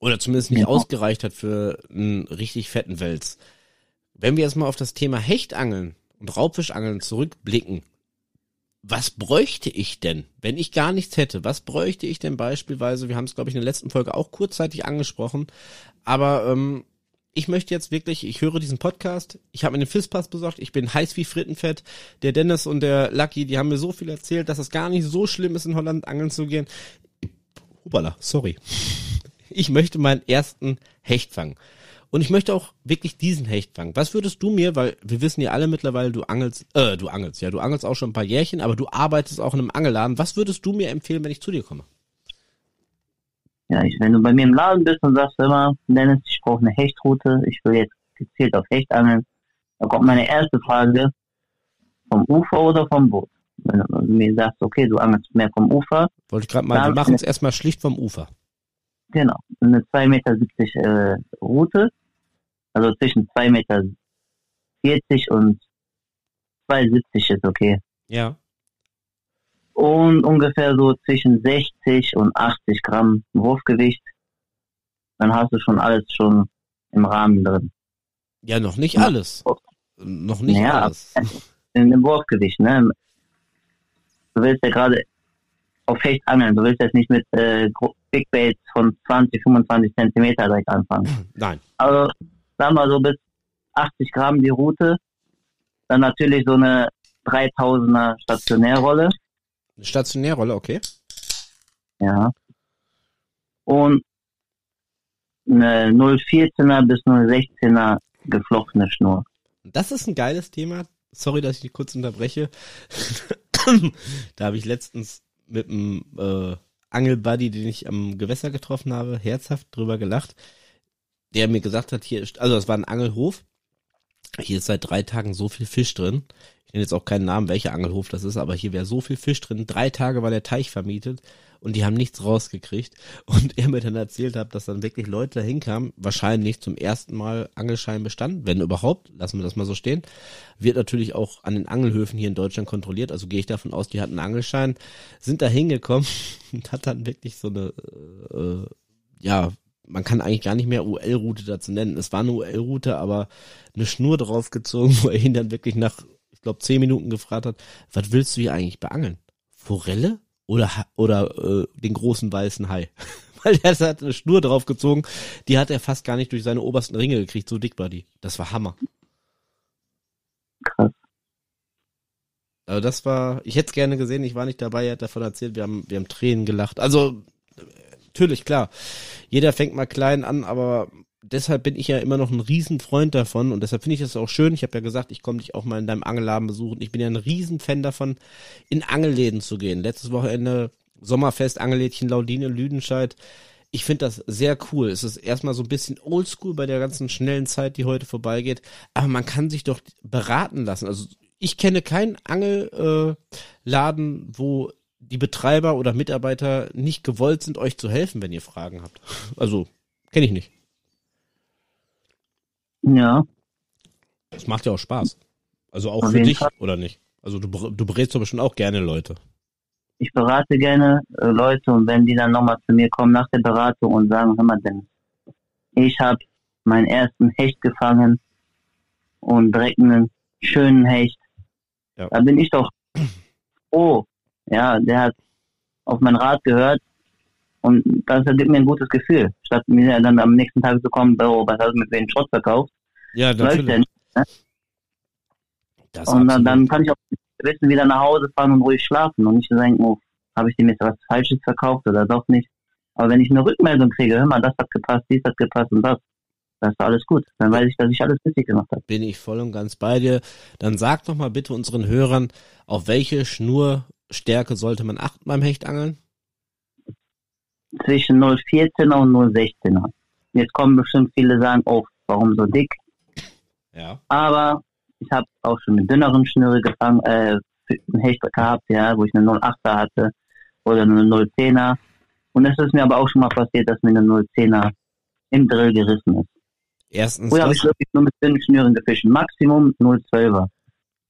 Oder zumindest nicht Ja. ausgereicht hat für einen richtig fetten Wels. Wenn wir jetzt mal auf das Thema Hechtangeln und Raubfischangeln zurückblicken, was bräuchte ich denn, wenn ich gar nichts hätte? Was bräuchte ich denn beispielsweise? Wir haben es, glaube ich, in der letzten Folge auch kurzzeitig angesprochen. Aber ähm, ich möchte jetzt wirklich, ich höre diesen Podcast, ich habe mir den Fisspass besorgt, ich bin heiß wie Frittenfett. Der Dennis und der Lucky, die haben mir so viel erzählt, dass es gar nicht so schlimm ist, in Holland angeln zu gehen. Hupala, sorry. Ich möchte meinen ersten Hecht fangen. Und ich möchte auch wirklich diesen Hecht fangen. Was würdest du mir, weil wir wissen ja alle mittlerweile, du angelst, äh, du angelst, ja, du angelst auch schon ein paar Jährchen, aber du arbeitest auch in einem Angelladen. Was würdest du mir empfehlen, wenn ich zu dir komme? Ja, ich, wenn du bei mir im Laden bist und sagst immer, Dennis, ich brauche eine Hechtroute, ich will jetzt gezielt auf Hecht angeln, dann kommt meine erste Frage, vom Ufer oder vom Boot? Wenn du mir sagst, okay, du angelst mehr vom Ufer, Wollte ich gerade mal, wir machen es erstmal schlicht vom Ufer. genau, eine 2,70 Meter äh, Route, also zwischen 2,40 Meter und 2,70 ist okay. Ja. Und ungefähr so zwischen 60 und 80 Gramm Wurfgewicht, dann hast du schon alles schon im Rahmen drin. Ja, noch nicht alles. Noch nicht Ja. alles. in dem Wurfgewicht, ne? Du willst ja gerade auf Hecht angeln, du willst jetzt nicht mit äh, Big Baits von 20, 25 Zentimeter direkt anfangen. Nein. Also, sagen wir so bis 80 Gramm die Route, dann natürlich so eine 3000er Stationärrolle, Eine Stationärrolle, okay. ja. Und eine 014er bis 016er geflochtene Schnur. Das ist ein geiles Thema. Sorry, dass ich dich kurz unterbreche. da habe ich letztens mit einem äh, Angelbuddy, den ich am Gewässer getroffen habe, herzhaft drüber gelacht. Der mir gesagt hat, hier also das war ein Angelhof. Hier ist seit drei Tagen so viel Fisch drin. Ich nenne jetzt auch keinen Namen, welcher Angelhof das ist, aber hier wäre so viel Fisch drin. Drei Tage war der Teich vermietet und die haben nichts rausgekriegt. Und er mir dann erzählt hat, dass dann wirklich Leute da hinkamen, wahrscheinlich zum ersten Mal Angelschein bestanden, wenn überhaupt, lassen wir das mal so stehen. Wird natürlich auch an den Angelhöfen hier in Deutschland kontrolliert, also gehe ich davon aus, die hatten Angelschein, sind da hingekommen und hat dann wirklich so eine, äh, ja, man kann eigentlich gar nicht mehr UL-Route dazu nennen. Es war eine UL-Route, aber eine Schnur draufgezogen, wo er ihn dann wirklich nach, ich glaube, zehn Minuten gefragt hat, was willst du hier eigentlich beangeln? Forelle? Oder, oder äh, den großen weißen Hai? Weil er hat eine Schnur draufgezogen, die hat er fast gar nicht durch seine obersten Ringe gekriegt, so dick war die. Das war Hammer. Krass. Also das war, ich hätte es gerne gesehen, ich war nicht dabei, er hat davon erzählt, wir haben, wir haben Tränen gelacht. Also natürlich, klar. Jeder fängt mal klein an, aber deshalb bin ich ja immer noch ein Riesenfreund davon und deshalb finde ich das auch schön. Ich habe ja gesagt, ich komme dich auch mal in deinem Angelladen besuchen. Ich bin ja ein Riesenfan davon, in Angelläden zu gehen. Letztes Wochenende Sommerfest, Angellädchen Laudine, Lüdenscheid. Ich finde das sehr cool. Es ist erstmal so ein bisschen oldschool bei der ganzen schnellen Zeit, die heute vorbeigeht. Aber man kann sich doch beraten lassen. Also ich kenne keinen Angelladen, äh, wo die Betreiber oder Mitarbeiter nicht gewollt sind, euch zu helfen, wenn ihr Fragen habt. Also, kenne ich nicht. Ja. Das macht ja auch Spaß. Also auch Auf für dich, Fall. oder nicht? Also du, du berätst doch bestimmt auch gerne Leute. Ich berate gerne äh, Leute und wenn die dann nochmal zu mir kommen nach der Beratung und sagen, hör mal denn, ich habe meinen ersten Hecht gefangen und direkt einen schönen Hecht ja. Da bin ich doch oh, ja, der hat auf mein Rat gehört und das gibt mir ein gutes Gefühl, statt mir dann am nächsten Tag zu kommen, oh, was hast du mit wem Schrott verkauft? Ja, natürlich. Ja nicht, ne? und dann, dann, kann ich auch wissen, wieder nach Hause fahren und ruhig schlafen und nicht denken, oh, habe ich dem jetzt was Falsches verkauft oder doch nicht. Aber wenn ich eine Rückmeldung kriege, hör mal, das hat gepasst, dies hat gepasst und das, das ist alles gut. Dann weiß ich, dass ich alles richtig gemacht habe. Bin ich voll und ganz bei dir. Dann sag doch mal bitte unseren Hörern, auf welche Schnurstärke sollte man achten beim Hechtangeln? Zwischen 0,14er und 0,16er. Jetzt kommen bestimmt viele sagen, oh, warum so dick? Ja. Aber ich habe auch schon mit dünneren Schnüre gefangen, äh, einen Hecht gehabt, ja, wo ich eine 0,8er hatte oder eine 0,10er. Und es ist mir aber auch schon mal passiert, dass mir eine 0,10er im Drill gerissen ist. Erstens. Früher habe ich wirklich nur mit dünnen Schnüren gefischt. Maximum 0,12er.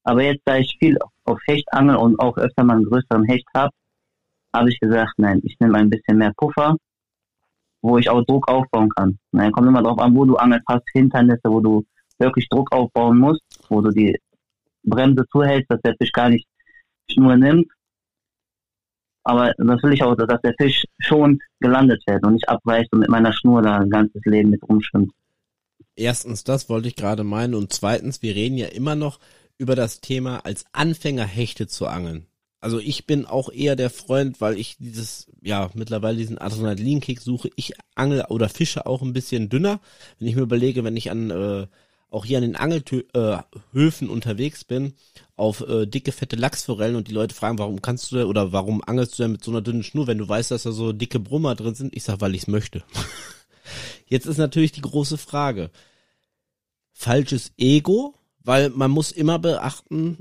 Aber jetzt, da ich viel auf Hecht angel und auch öfter mal einen größeren Hecht habe, habe ich gesagt, nein, ich nehme ein bisschen mehr Puffer, wo ich auch Druck aufbauen kann. Nein, kommt immer darauf an, wo du angelst, hast Hinternisse, wo du wirklich Druck aufbauen musst, wo du die Bremse zuhältst, dass der Fisch gar nicht Schnur nimmt. Aber das will ich auch, dass der Fisch schon gelandet wird und nicht abweicht und mit meiner Schnur da ein ganzes Leben mit rumschwimmt. Erstens, das wollte ich gerade meinen. Und zweitens, wir reden ja immer noch über das Thema als Anfänger Hechte zu angeln. Also ich bin auch eher der Freund, weil ich dieses, ja, mittlerweile diesen Adrenalinkick suche. Ich angel oder fische auch ein bisschen dünner. Wenn ich mir überlege, wenn ich an, äh, auch hier an den Angelhöfen äh, unterwegs bin, auf äh, dicke, fette Lachsforellen und die Leute fragen, warum kannst du oder warum angelst du denn mit so einer dünnen Schnur, wenn du weißt, dass da so dicke Brummer drin sind? Ich sag, weil ich es möchte. Jetzt ist natürlich die große Frage. Falsches Ego, weil man muss immer beachten,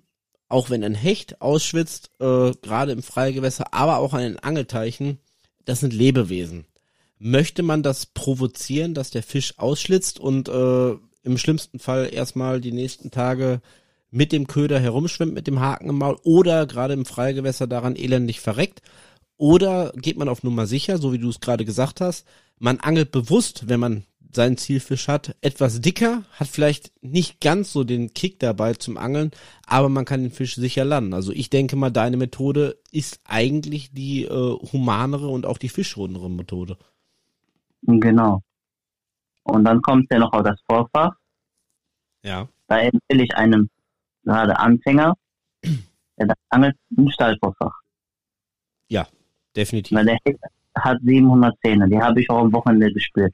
auch wenn ein Hecht ausschwitzt, äh, gerade im Freigewässer, aber auch an den Angelteichen, das sind Lebewesen. Möchte man das provozieren, dass der Fisch ausschlitzt und äh, im schlimmsten Fall erstmal die nächsten Tage mit dem Köder herumschwimmt, mit dem Haken im Maul oder gerade im Freigewässer daran elendig verreckt? Oder geht man auf Nummer sicher, so wie du es gerade gesagt hast, man angelt bewusst, wenn man seinen Zielfisch hat, etwas dicker, hat vielleicht nicht ganz so den Kick dabei zum Angeln, aber man kann den Fisch sicher landen. Also ich denke mal, deine Methode ist eigentlich die äh, humanere und auch die fischrundere Methode. Genau. Und dann kommt ja noch auf das Vorfach. Ja. Da empfehle ich einem gerade Anfänger, der angelt ein Stallvorfach. Ja, definitiv. Weil der hat 700 Zähne. Die habe ich auch am Wochenende gespürt.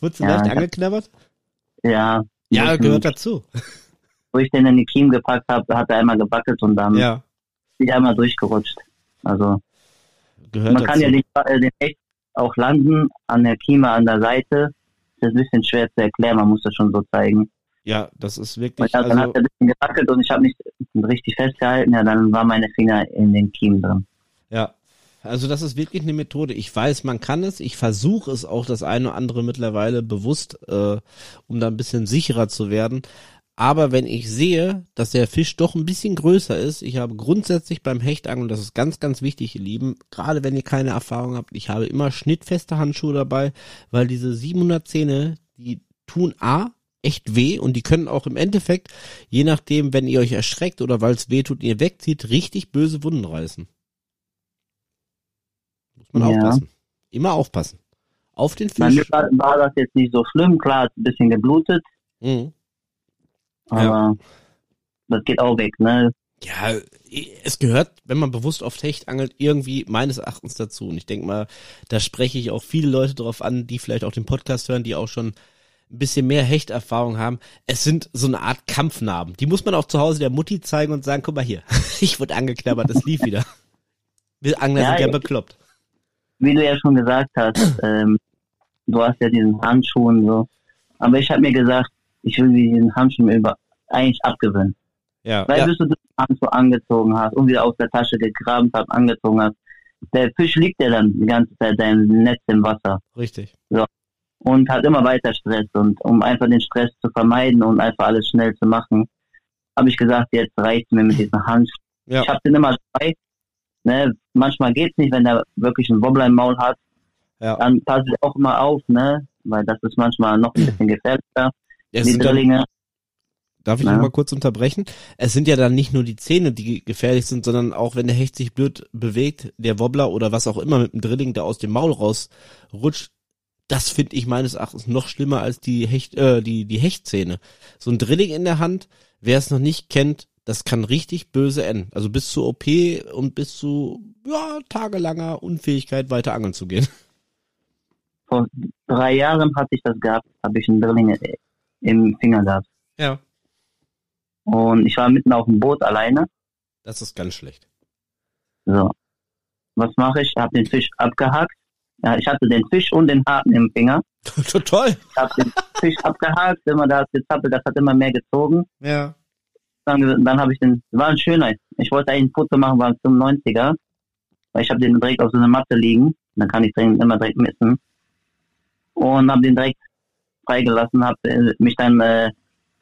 Wurdest du ja, leicht angeknabbert? Ja. Ja, gehört dazu. Wo ich den in die Kiem gepackt habe, hat er einmal gewackelt und dann ja. ich einmal durchgerutscht. Also gehört man kann ja den, äh, den echt auch landen an der Kieme an der Seite. Das ist ein bisschen schwer zu erklären, man muss das schon so zeigen. Ja, das ist wirklich. Ja, dann also, hat er ein bisschen gewackelt und ich habe nicht richtig festgehalten, ja, dann waren meine Finger in den Kiemen drin. Ja, also das ist wirklich eine Methode. Ich weiß, man kann es. Ich versuche es auch das eine oder andere mittlerweile bewusst, äh, um da ein bisschen sicherer zu werden. Aber wenn ich sehe, dass der Fisch doch ein bisschen größer ist, ich habe grundsätzlich beim Hechtangeln, das ist ganz, ganz wichtig, ihr Lieben, gerade wenn ihr keine Erfahrung habt, ich habe immer schnittfeste Handschuhe dabei, weil diese 700 Zähne, die tun A, echt weh und die können auch im Endeffekt, je nachdem, wenn ihr euch erschreckt oder weil es weh tut, ihr wegzieht, richtig böse Wunden reißen. Muss man ja. aufpassen. Immer aufpassen. Auf den Fisch. Bei mir war, das jetzt nicht so schlimm, klar, ein bisschen geblutet. Mhm. Aber ja. das geht auch weg, ne? Ja, es gehört, wenn man bewusst auf Hecht angelt, irgendwie meines Erachtens dazu. Und ich denke mal, da spreche ich auch viele Leute drauf an, die vielleicht auch den Podcast hören, die auch schon ein bisschen mehr Hechterfahrung haben. Es sind so eine Art Kampfnarben. Die muss man auch zu Hause der Mutti zeigen und sagen, guck mal hier, ich wurde angeknabbert, es lief wieder. Wir Angler Ja, sind ja bekloppt. Wie du ja schon gesagt hast, ähm, du hast ja diesen Handschuh und so. Aber ich habe mir gesagt, ich will mir diesen Handschuh mir über, eigentlich abgewöhnen. Ja, Weil ja, bis du den Handschuh angezogen hast und wieder aus der Tasche gegraben hast, angezogen hast, der Fisch liegt ja dann die ganze Zeit dein Netz im Wasser richtig. und hat immer weiter Stress. Und um einfach den Stress zu vermeiden und einfach alles schnell zu machen, habe ich gesagt, jetzt reicht mir mit diesem Handschuh. Ja, Ich habe den immer dabei. Ne? Manchmal geht's nicht, wenn der wirklich einen Wobbler im Maul hat. ja. Dann passe ich auch immer auf, ne? Weil das ist manchmal noch ein bisschen gefährlicher. Es Die Drillinge. darf ich Ja. mal kurz unterbrechen? Es sind ja dann nicht nur die Zähne, die gefährlich sind, sondern auch wenn der Hecht sich blöd bewegt, der Wobbler oder was auch immer mit dem Drilling, der aus dem Maul rausrutscht, das finde ich meines Erachtens noch schlimmer als die Hecht, äh, die, die Hechtzähne. So ein Drilling in der Hand, wer es noch nicht kennt, das kann richtig böse enden. Also bis zur OP und bis zu, ja, tagelanger Unfähigkeit weiter angeln zu gehen. Vor drei Jahren hatte ich das gehabt, habe ich einen Drilling im Finger gehabt. Ja. Und ich war mitten auf dem Boot alleine. Das ist ganz schlecht. So. Was mache ich? Ich habe den Fisch abgehakt. Ja, ich hatte den Fisch und den Haken im Finger. Toll. Ich habe den Fisch abgehakt, immer da hat gezappelt, das hat immer mehr gezogen. Ja. Dann, dann habe ich den, war ein schöner. Ich wollte eigentlich ein Foto machen, war ein 95er. Weil ich habe den direkt auf so einer Matte liegen. Dann kann ich den immer direkt messen. Und habe den direkt freigelassen, habe äh, mich dann äh,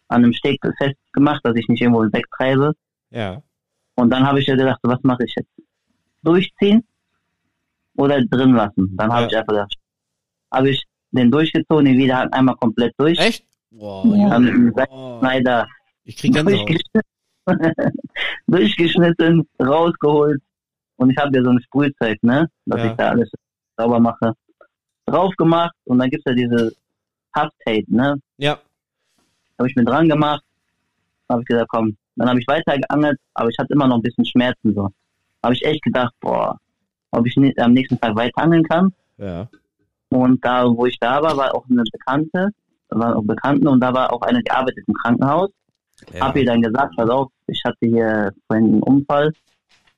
an einem Steg festgemacht, dass ich nicht irgendwo wegtreibe. Ja. Und dann habe ich ja gedacht, was mache ich jetzt? Durchziehen oder drin lassen? Dann habe Ja. ich einfach gedacht, habe ich den durchgezogen, den Widerhaken einmal komplett durch. Echt? Boah, Dann mit dem Oh, Schneider ich krieg Gänsehaut. durchgeschnitten, durchgeschnitten, rausgeholt. Und ich habe ja so ein Sprühzeug, ne? Dass Ja. ich da alles sauber mache. Drauf gemacht und dann gibt's ja diese Hafttape, ne? Ja. Habe ich mir dran gemacht. Habe ich gesagt, komm. Dann habe ich weiter geangelt, aber ich hatte immer noch ein bisschen Schmerzen so. Habe ich echt gedacht, boah, ob ich nicht am nächsten Tag weiter angeln kann. Ja. Und da, wo ich da war, war auch eine Bekannte, war auch Bekannten und da war auch eine, die arbeitet im Krankenhaus. Ja. Hab ihr dann gesagt, pass auf, ich hatte hier vorhin einen Unfall,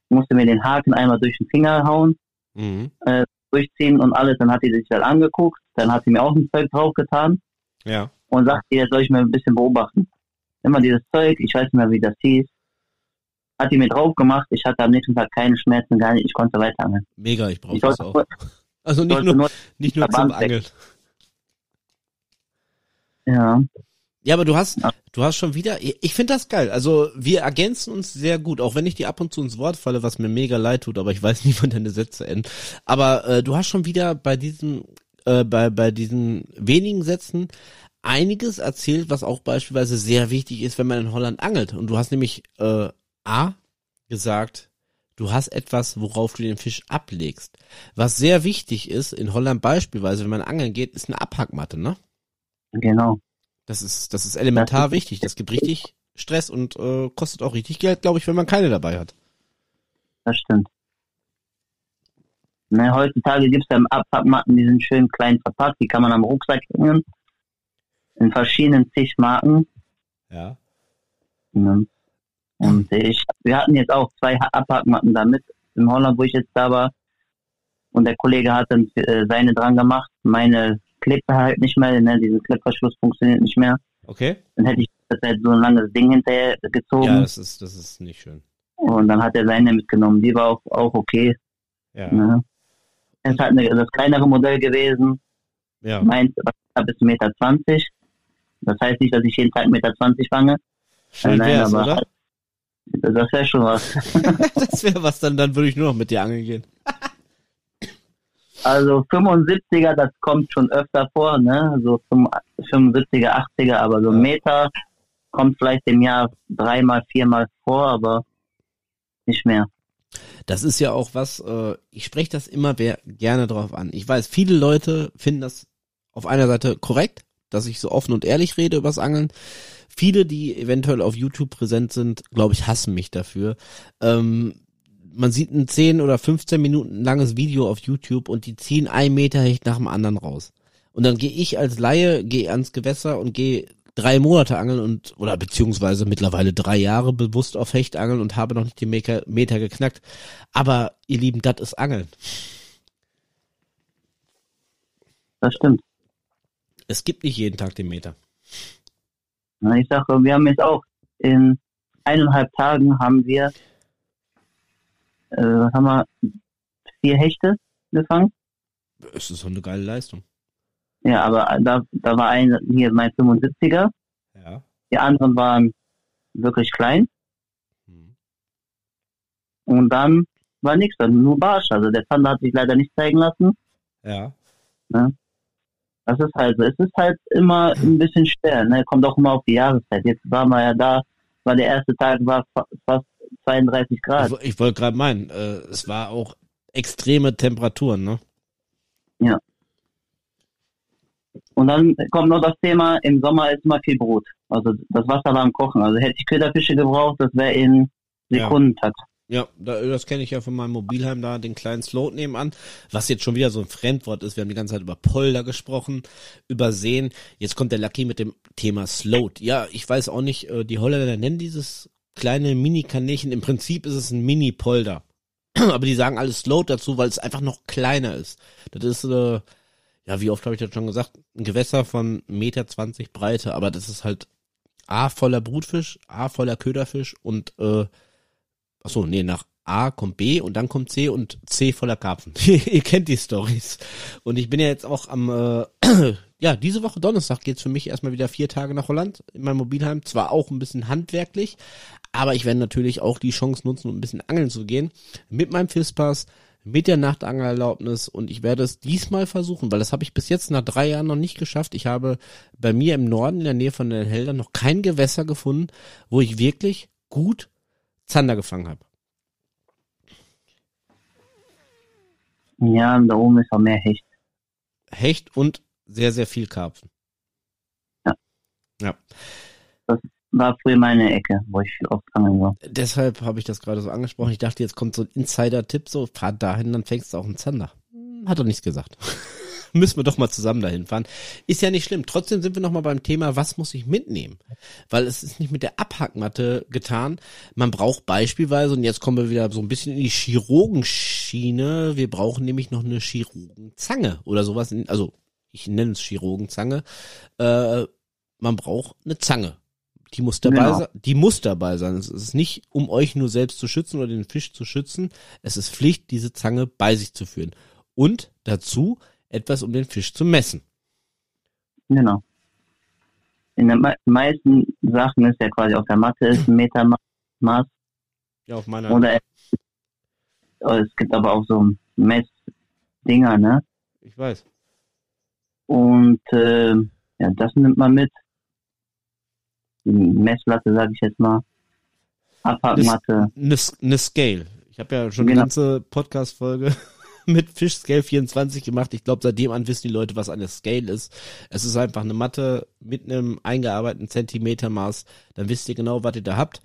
musste mir den Haken einmal durch den Finger hauen, Mhm. durchziehen und alles. Dann hat die sich dann angeguckt, dann hat sie mir auch ein Zeug draufgetan Ja. und sagt, jetzt soll ich mir ein bisschen beobachten. Immer dieses Zeug, ich weiß nicht mehr, wie das hieß, hat die mir drauf gemacht. Ich hatte am nächsten Tag keine Schmerzen, gar nicht, ich konnte weiter angeln. Mega, ich brauche das auch. Also nicht nur, nur, nicht nur zum. Angeln. ja, Ja, aber du hast, Ja. du hast schon wieder, ich finde das geil. Also wir ergänzen uns sehr gut, auch wenn ich dir ab und zu ins Wort falle, was mir mega leid tut, aber ich weiß nie, wann deine Sätze enden. Aber äh, du hast schon wieder bei diesem, äh, bei, bei diesen wenigen Sätzen einiges erzählt, was auch beispielsweise sehr wichtig ist, wenn man in Holland angelt. Und du hast nämlich äh, A gesagt, du hast etwas, worauf du den Fisch ablegst. Was sehr wichtig ist, in Holland beispielsweise, wenn man angeln geht, ist eine Abhackmatte, ne? genau. Das ist, das ist elementar wichtig. Das gibt richtig Stress und äh, kostet auch richtig Geld, glaube ich, wenn man keine dabei hat. Das stimmt. Ne, heutzutage gibt's ja Abpackmatten, die sind schön klein verpackt, die kann man am Rucksack hängen. In verschiedenen zig Marken. Ja. Ne? Und ich, wir hatten jetzt auch zwei Abpackmatten damit in Holland, wo ich jetzt da war. Und der Kollege hat dann äh, seine dran gemacht. Meine klebt halt nicht mehr, ne? Dieser Klettverschluss funktioniert nicht mehr. Okay. Dann hätte ich das halt so ein langes Ding hinterher gezogen. Ja, das ist, das ist nicht schön. und dann hat er seine mitgenommen. Die war auch, auch okay. Ja. Ne? Es ist halt eine, das kleinere Modell gewesen. Ja. Meins war bis 1,20 Meter. Das heißt nicht, dass ich jeden Tag 1,20 Meter fange. Schön Nein, wär's, aber- oder? Das wäre schon was. das wäre was, dann, dann würde ich nur noch mit dir angeln gehen. Also 75er, das kommt schon öfter vor, ne? So 75er, 80er, aber so. Meter kommt vielleicht im Jahr dreimal, viermal vor, aber nicht mehr. Das ist ja auch was, äh, ich spreche das immer gerne drauf an. Ich weiß, viele Leute finden das auf einer Seite korrekt, dass ich so offen und ehrlich rede übers Angeln. Viele, die eventuell auf YouTube präsent sind, glaube ich, hassen mich dafür. Ähm, man sieht ein 10 oder 15 Minuten langes Video auf YouTube und die ziehen ein Meter Hecht nach dem anderen raus. Und dann gehe ich als Laie, gehe ans Gewässer und gehe drei Monate angeln und, oder beziehungsweise mittlerweile drei Jahre bewusst auf Hecht angeln und habe noch nicht die Meter, Meter geknackt. Aber ihr Lieben, das ist Angeln. Das stimmt. Es gibt nicht jeden Tag den Meter. Na, Ich sage, wir haben jetzt auch in eineinhalb Tagen haben wir, äh, was haben wir, vier Hechte gefangen. Es ist so eine geile Leistung. Ja, aber da, da war ein, hier mein 75er, Ja. die anderen waren wirklich klein Hm. und dann war nichts, dann nur Barsch. Also der Zander hat sich leider nicht zeigen lassen. Ja. Das ist halt so. Es ist halt immer ein bisschen schwer, ne? Kommt auch immer auf die Jahreszeit. Jetzt waren wir ja da, war der erste Tag war fa- fast 32 Grad. Ich, ich wollte gerade meinen, äh, es war auch extreme Temperaturen, ne? Und dann kommt noch das Thema, im Sommer ist immer viel Brot. Also das Wasser war am Kochen. Also hätte ich Köderfische gebraucht, das wäre in Ja. Sekundentakt. Ja, da, das kenne ich ja von meinem Mobilheim da, den kleinen Sloat nebenan, was jetzt schon wieder so ein Fremdwort ist. Wir haben die ganze Zeit über Polder gesprochen, über Seen. Jetzt kommt der Lucky mit dem Thema Sloat. Ja, ich weiß auch nicht, äh, die Holländer nennen dieses kleine Mini-Kanälchen, im Prinzip ist es ein Mini-Polder. Aber die sagen alles Sloat dazu, weil es einfach noch kleiner ist. Das ist, äh, ja, wie oft habe ich das schon gesagt, ein Gewässer von Meter zwanzig Breite, aber das ist halt A voller Brutfisch, A voller Köderfisch und äh, ach so, nee, nach A kommt B und dann kommt C und C voller Karpfen. Ihr kennt die Stories. Und ich bin ja jetzt auch am, äh, ja, diese Woche Donnerstag geht's für mich erstmal wieder vier Tage nach Holland in meinem Mobilheim. Zwar auch ein bisschen handwerklich, aber ich werde natürlich auch die Chance nutzen, um ein bisschen angeln zu gehen. Mit meinem Fistpass, mit der Nachtangelerlaubnis und ich werde es diesmal versuchen, weil das habe ich bis jetzt nach drei Jahren noch nicht geschafft. Ich habe bei mir im Norden in der Nähe von den Heldern noch kein Gewässer gefunden, wo ich wirklich gut Zander gefangen habe. Ja, da oben ist auch mehr Hecht. Hecht und sehr, sehr viel Karpfen. Ja. Ja. War früher meine Ecke, wo ich oft angeln war. Deshalb habe ich das gerade so angesprochen. Ich dachte, jetzt kommt so ein Insider-Tipp, so, fahr dahin, dann fängst du auch einen Zander. Hm, Hat er nichts gesagt. Müssen wir doch mal zusammen dahin fahren. Ist ja nicht schlimm. Trotzdem sind wir noch mal beim Thema, was muss ich mitnehmen? Weil es ist nicht mit der Abhackmatte getan. Man braucht beispielsweise, und jetzt kommen wir wieder so ein bisschen in die Chirurgenschiene, wir brauchen nämlich noch eine Chirurgenzange oder sowas. Also, ich nenne es Chirurgenzange. Äh, man braucht eine Zange. Die muss dabei Genau. sein. Die muss dabei sein. Es ist nicht, um euch nur selbst zu schützen oder den Fisch zu schützen. Es ist Pflicht, diese Zange bei sich zu führen. Und dazu etwas, um den Fisch zu messen. Genau. In den me meisten Sachen ist ja quasi auf der Matte ist ein Meter Ma- Maß Ja, auf meiner. oder es, oder es gibt aber auch so Messdinger, ne? ich weiß. Und äh, ja, das nimmt man mit. Die Messlatte, sage ich jetzt mal. Abhackmatte. Eine ne Scale. Ich habe ja schon eine Genau. ganze Podcast-Folge mit Fish Scale 24 gemacht. Ich glaube, seitdem an wissen die Leute, was eine Scale ist. Es ist einfach eine Matte mit einem eingearbeiteten Zentimetermaß. Dann wisst ihr genau, was ihr da habt.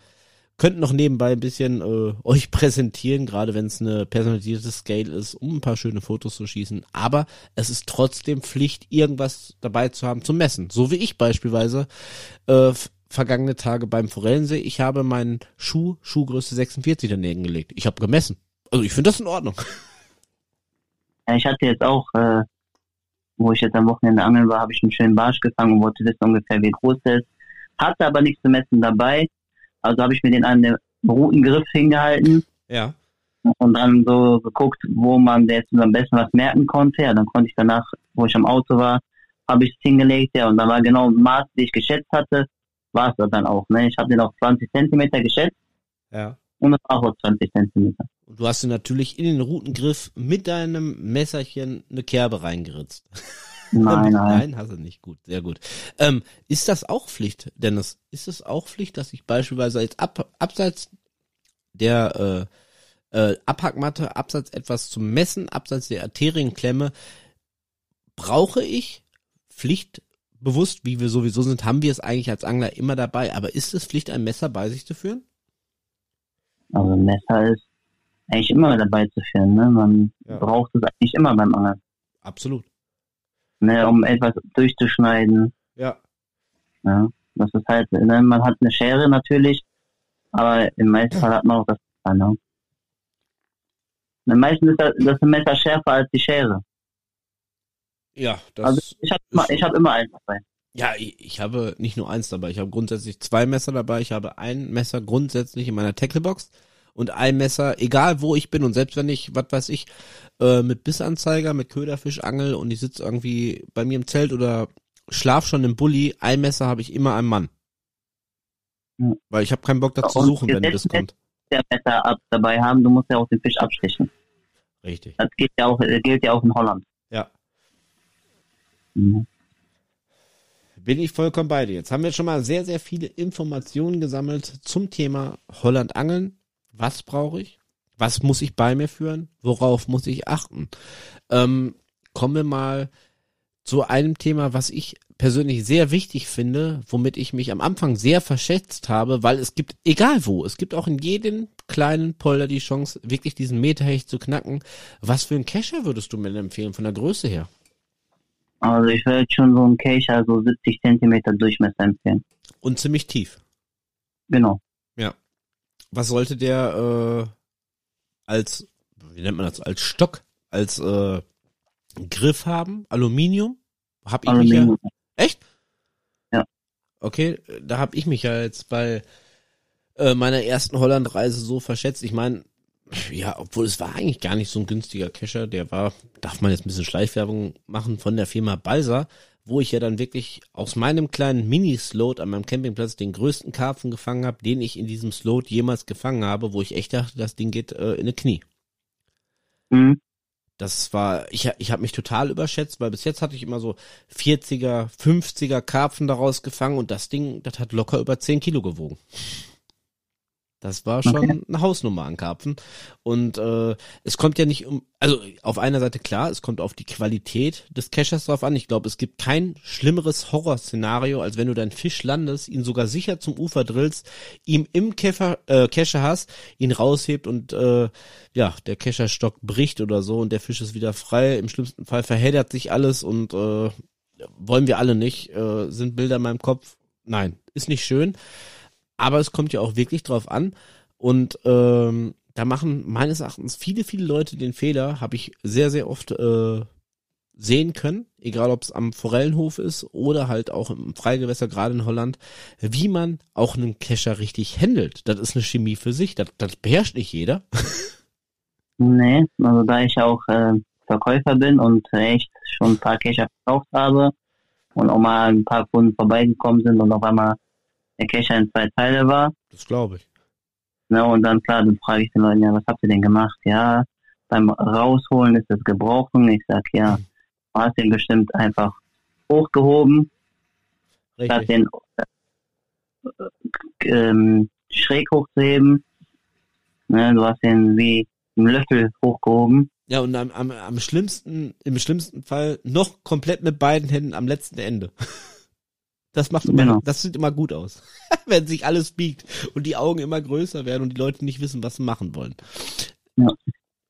Könnt noch nebenbei ein bisschen äh, euch präsentieren, gerade wenn es eine personalisierte Scale ist, um ein paar schöne Fotos zu schießen. Aber es ist trotzdem Pflicht, irgendwas dabei zu haben zum Messen. So wie ich beispielsweise äh, vergangene Tage beim Forellensee. Ich habe meinen Schuh, Schuhgröße 46 daneben gelegt. Ich habe gemessen. Also ich finde das in Ordnung. Ich hatte jetzt auch, äh, wo ich jetzt am Wochenende angeln war, habe ich einen schönen Barsch gefangen und wollte wissen ungefähr, wie groß der ist. Hatte aber nichts zu messen dabei. Also habe ich mir den an den Routengriff hingehalten Ja. und dann so geguckt, wo man jetzt am besten was merken konnte. Ja, dann konnte ich danach, wo ich am Auto war, habe ich es hingelegt, ja, und da war genau das Maß, die ich geschätzt hatte, war es dann auch. Ne? Ich habe den auf 20 Zentimeter geschätzt Ja. und das war auch auf 20 Zentimeter. Und du hast dir natürlich in den Routengriff mit deinem Messerchen eine Kerbe reingeritzt. Nein, nein. Nein, hast du nicht. Gut, sehr gut. Ähm, ist das auch Pflicht, Dennis? Ist es auch Pflicht, dass ich beispielsweise jetzt ab, abseits der äh, äh, Abhackmatte, abseits etwas zum Messen, abseits der Arterienklemme, brauche ich Pflicht bewusst, wie wir sowieso sind, haben wir es eigentlich als Angler immer dabei. Aber ist es Pflicht, ein Messer bei sich zu führen? Also ein Messer ist eigentlich immer dabei zu führen. Ne? Man Ja. braucht es eigentlich immer beim Angeln. Absolut. Ne? Um etwas durchzuschneiden. Ja. Ja? Das ist halt, ne? man hat eine Schere natürlich, aber im meisten Fall hat man auch das Messer. Ne? Im meisten ist das, das Messer schärfer als die Schere. Ja, das Also ich habe immer, ich hab immer eins dabei. Ja, ich, ich habe nicht nur eins dabei. Ich habe grundsätzlich zwei Messer dabei. Ich habe ein Messer grundsätzlich in meiner Tacklebox und ein Messer, egal wo ich bin und selbst wenn ich, was weiß ich, äh, mit Bissanzeiger, mit Köderfisch angel und ich sitze irgendwie bei mir im Zelt oder schlaf schon im Bulli, ein Messer habe ich immer am Mann. Ja. Weil ich habe keinen Bock da zu Und suchen, wenn das kommt. Der Messer ab dabei haben, du musst ja auch den Fisch abstechen. Richtig. Das geht ja auch, äh, gilt ja auch in Holland. Bin ich vollkommen bei dir. Jetzt haben wir schon mal sehr, sehr viele Informationen gesammelt zum Thema Holland Angeln. Was brauche ich? Was muss ich bei mir führen? Worauf muss ich achten? Ähm, kommen wir mal zu einem Thema, was ich persönlich sehr wichtig finde, womit ich mich am Anfang sehr verschätzt habe, weil es gibt, egal wo, es gibt auch in jedem kleinen Polder die Chance, wirklich diesen Meterhecht zu knacken. Was für einen Kescher würdest du mir empfehlen, von der Größe her? Also ich würde schon so einen Kescher so 70 Zentimeter Durchmesser empfehlen. Und ziemlich tief. Genau. Was sollte der äh, als, wie nennt man das, als Stock, als äh, Griff haben? Aluminium? Hab ich mich ja, Aluminium. echt? Ja. Okay, da habe ich mich ja jetzt bei äh, meiner ersten Holland-Reise so verschätzt. Ich meine, ja, obwohl es war eigentlich gar nicht so ein günstiger Kescher, der war, darf man jetzt ein bisschen Schleichwerbung machen von der Firma Balsa, wo ich ja dann wirklich aus meinem kleinen Mini-Slot an meinem Campingplatz den größten Karpfen gefangen habe, den ich in diesem Slot jemals gefangen habe, wo ich echt dachte, das Ding geht äh, in eine Knie. Mhm. Das war, ich, ich habe mich total überschätzt, weil bis jetzt hatte ich immer so 40er, 50er Karpfen daraus gefangen und das Ding, das hat locker über 10 Kilo gewogen. Das war schon Okay. eine Hausnummer an Karpfen. Und äh, es kommt ja nicht um, also auf einer Seite klar, es kommt auf die Qualität des Cachers drauf an. Ich glaube, es gibt kein schlimmeres Horrorszenario, als wenn du deinen Fisch landest, ihn sogar sicher zum Ufer drillst, ihm im Käfer, äh, Kescher hast, ihn raushebt und äh, ja, der Kescherstock bricht oder so und der Fisch ist wieder frei. Im schlimmsten Fall verheddert sich alles und äh, wollen wir alle nicht, äh, sind Bilder in meinem Kopf. Nein, ist nicht schön. Aber es kommt ja auch wirklich drauf an. Und ähm, da machen meines Erachtens viele, viele Leute den Fehler, habe ich sehr, sehr oft äh, sehen können, egal ob es am Forellenhof ist oder halt auch im Freigewässer, gerade in Holland, wie man auch einen Kescher richtig handelt. Das ist eine Chemie für sich, das, das beherrscht nicht jeder. Nee, also da ich auch äh, Verkäufer bin und echt schon ein paar Kescher verkauft habe und auch mal ein paar Kunden vorbeigekommen sind und auf einmal der Kescher in zwei Teile war. Das glaube ich. Ne, und dann klar, dann frage ich den Leuten, ja, was habt ihr denn gemacht? Ja, beim Rausholen ist es gebrochen. Ich sag, ja, du hast den bestimmt einfach hochgehoben, statt Richtig. den äh, ähm, schräg hochzuheben. Ne, du hast den wie einen Löffel hochgehoben. Ja, und am, am, am schlimmsten, im schlimmsten Fall noch komplett mit beiden Händen am letzten Ende. Das macht immer, Genau. das sieht immer gut aus. Wenn sich alles biegt und die Augen immer größer werden und die Leute nicht wissen, was sie machen wollen. Ja.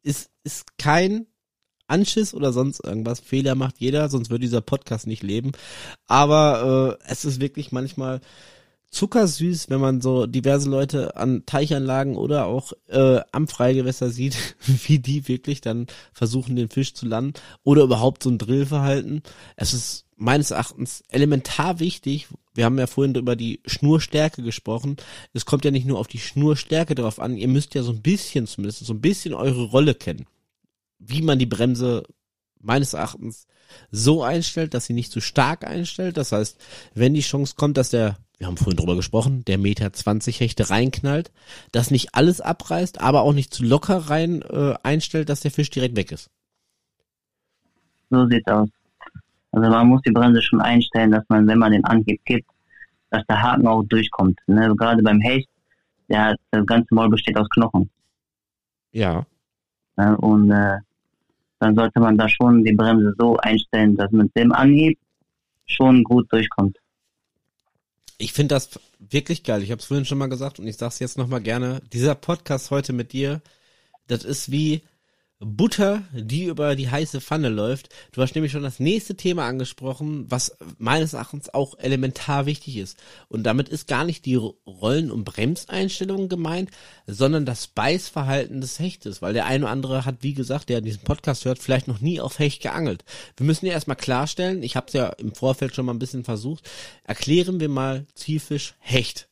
Ist, ist kein Anschiss oder sonst irgendwas. Fehler macht jeder, sonst würde dieser Podcast nicht leben. Aber äh, es ist wirklich manchmal zuckersüß, wenn man so diverse Leute an Teichanlagen oder auch äh, am Freigewässer sieht, wie die wirklich dann versuchen, den Fisch zu landen oder überhaupt so ein Drillverhalten. Es ist meines Erachtens elementar wichtig. Wir haben ja vorhin über die Schnurstärke gesprochen. Es kommt ja nicht nur auf die Schnurstärke drauf an. Ihr müsst ja so ein bisschen zumindest so ein bisschen eure Rolle kennen. Wie man die Bremse meines Erachtens so einstellt, dass sie nicht zu stark einstellt. Das heißt, wenn die Chance kommt, dass der, wir haben vorhin drüber gesprochen, der Meter 20 Hechte reinknallt, dass nicht alles abreißt, aber auch nicht zu locker rein äh, einstellt, dass der Fisch direkt weg ist. So sieht's aus. Also man muss die Bremse schon einstellen, dass man, wenn man den Anhieb gibt, dass der Haken auch durchkommt. Ne? Gerade beim Hecht, der, das ganze Maul besteht aus Knochen. Ja. Ne? Und äh, dann sollte man da schon die Bremse so einstellen, dass mit dem Anhieb schon gut durchkommt. Ich finde das wirklich geil. Ich habe es vorhin schon mal gesagt und ich sage es jetzt noch mal gerne. Dieser Podcast heute mit dir, das ist wie Butter, die über die heiße Pfanne läuft. Du hast nämlich schon das nächste Thema angesprochen, was meines Erachtens auch elementar wichtig ist. Und damit ist gar nicht die Rollen- und Bremseinstellung gemeint, sondern das Beißverhalten des Hechtes, weil der eine oder andere hat, wie gesagt, der diesen Podcast hört, vielleicht noch nie auf Hecht geangelt. Wir müssen ja erstmal klarstellen, ich habe es ja im Vorfeld schon mal ein bisschen versucht, erklären wir mal Zielfisch Hecht.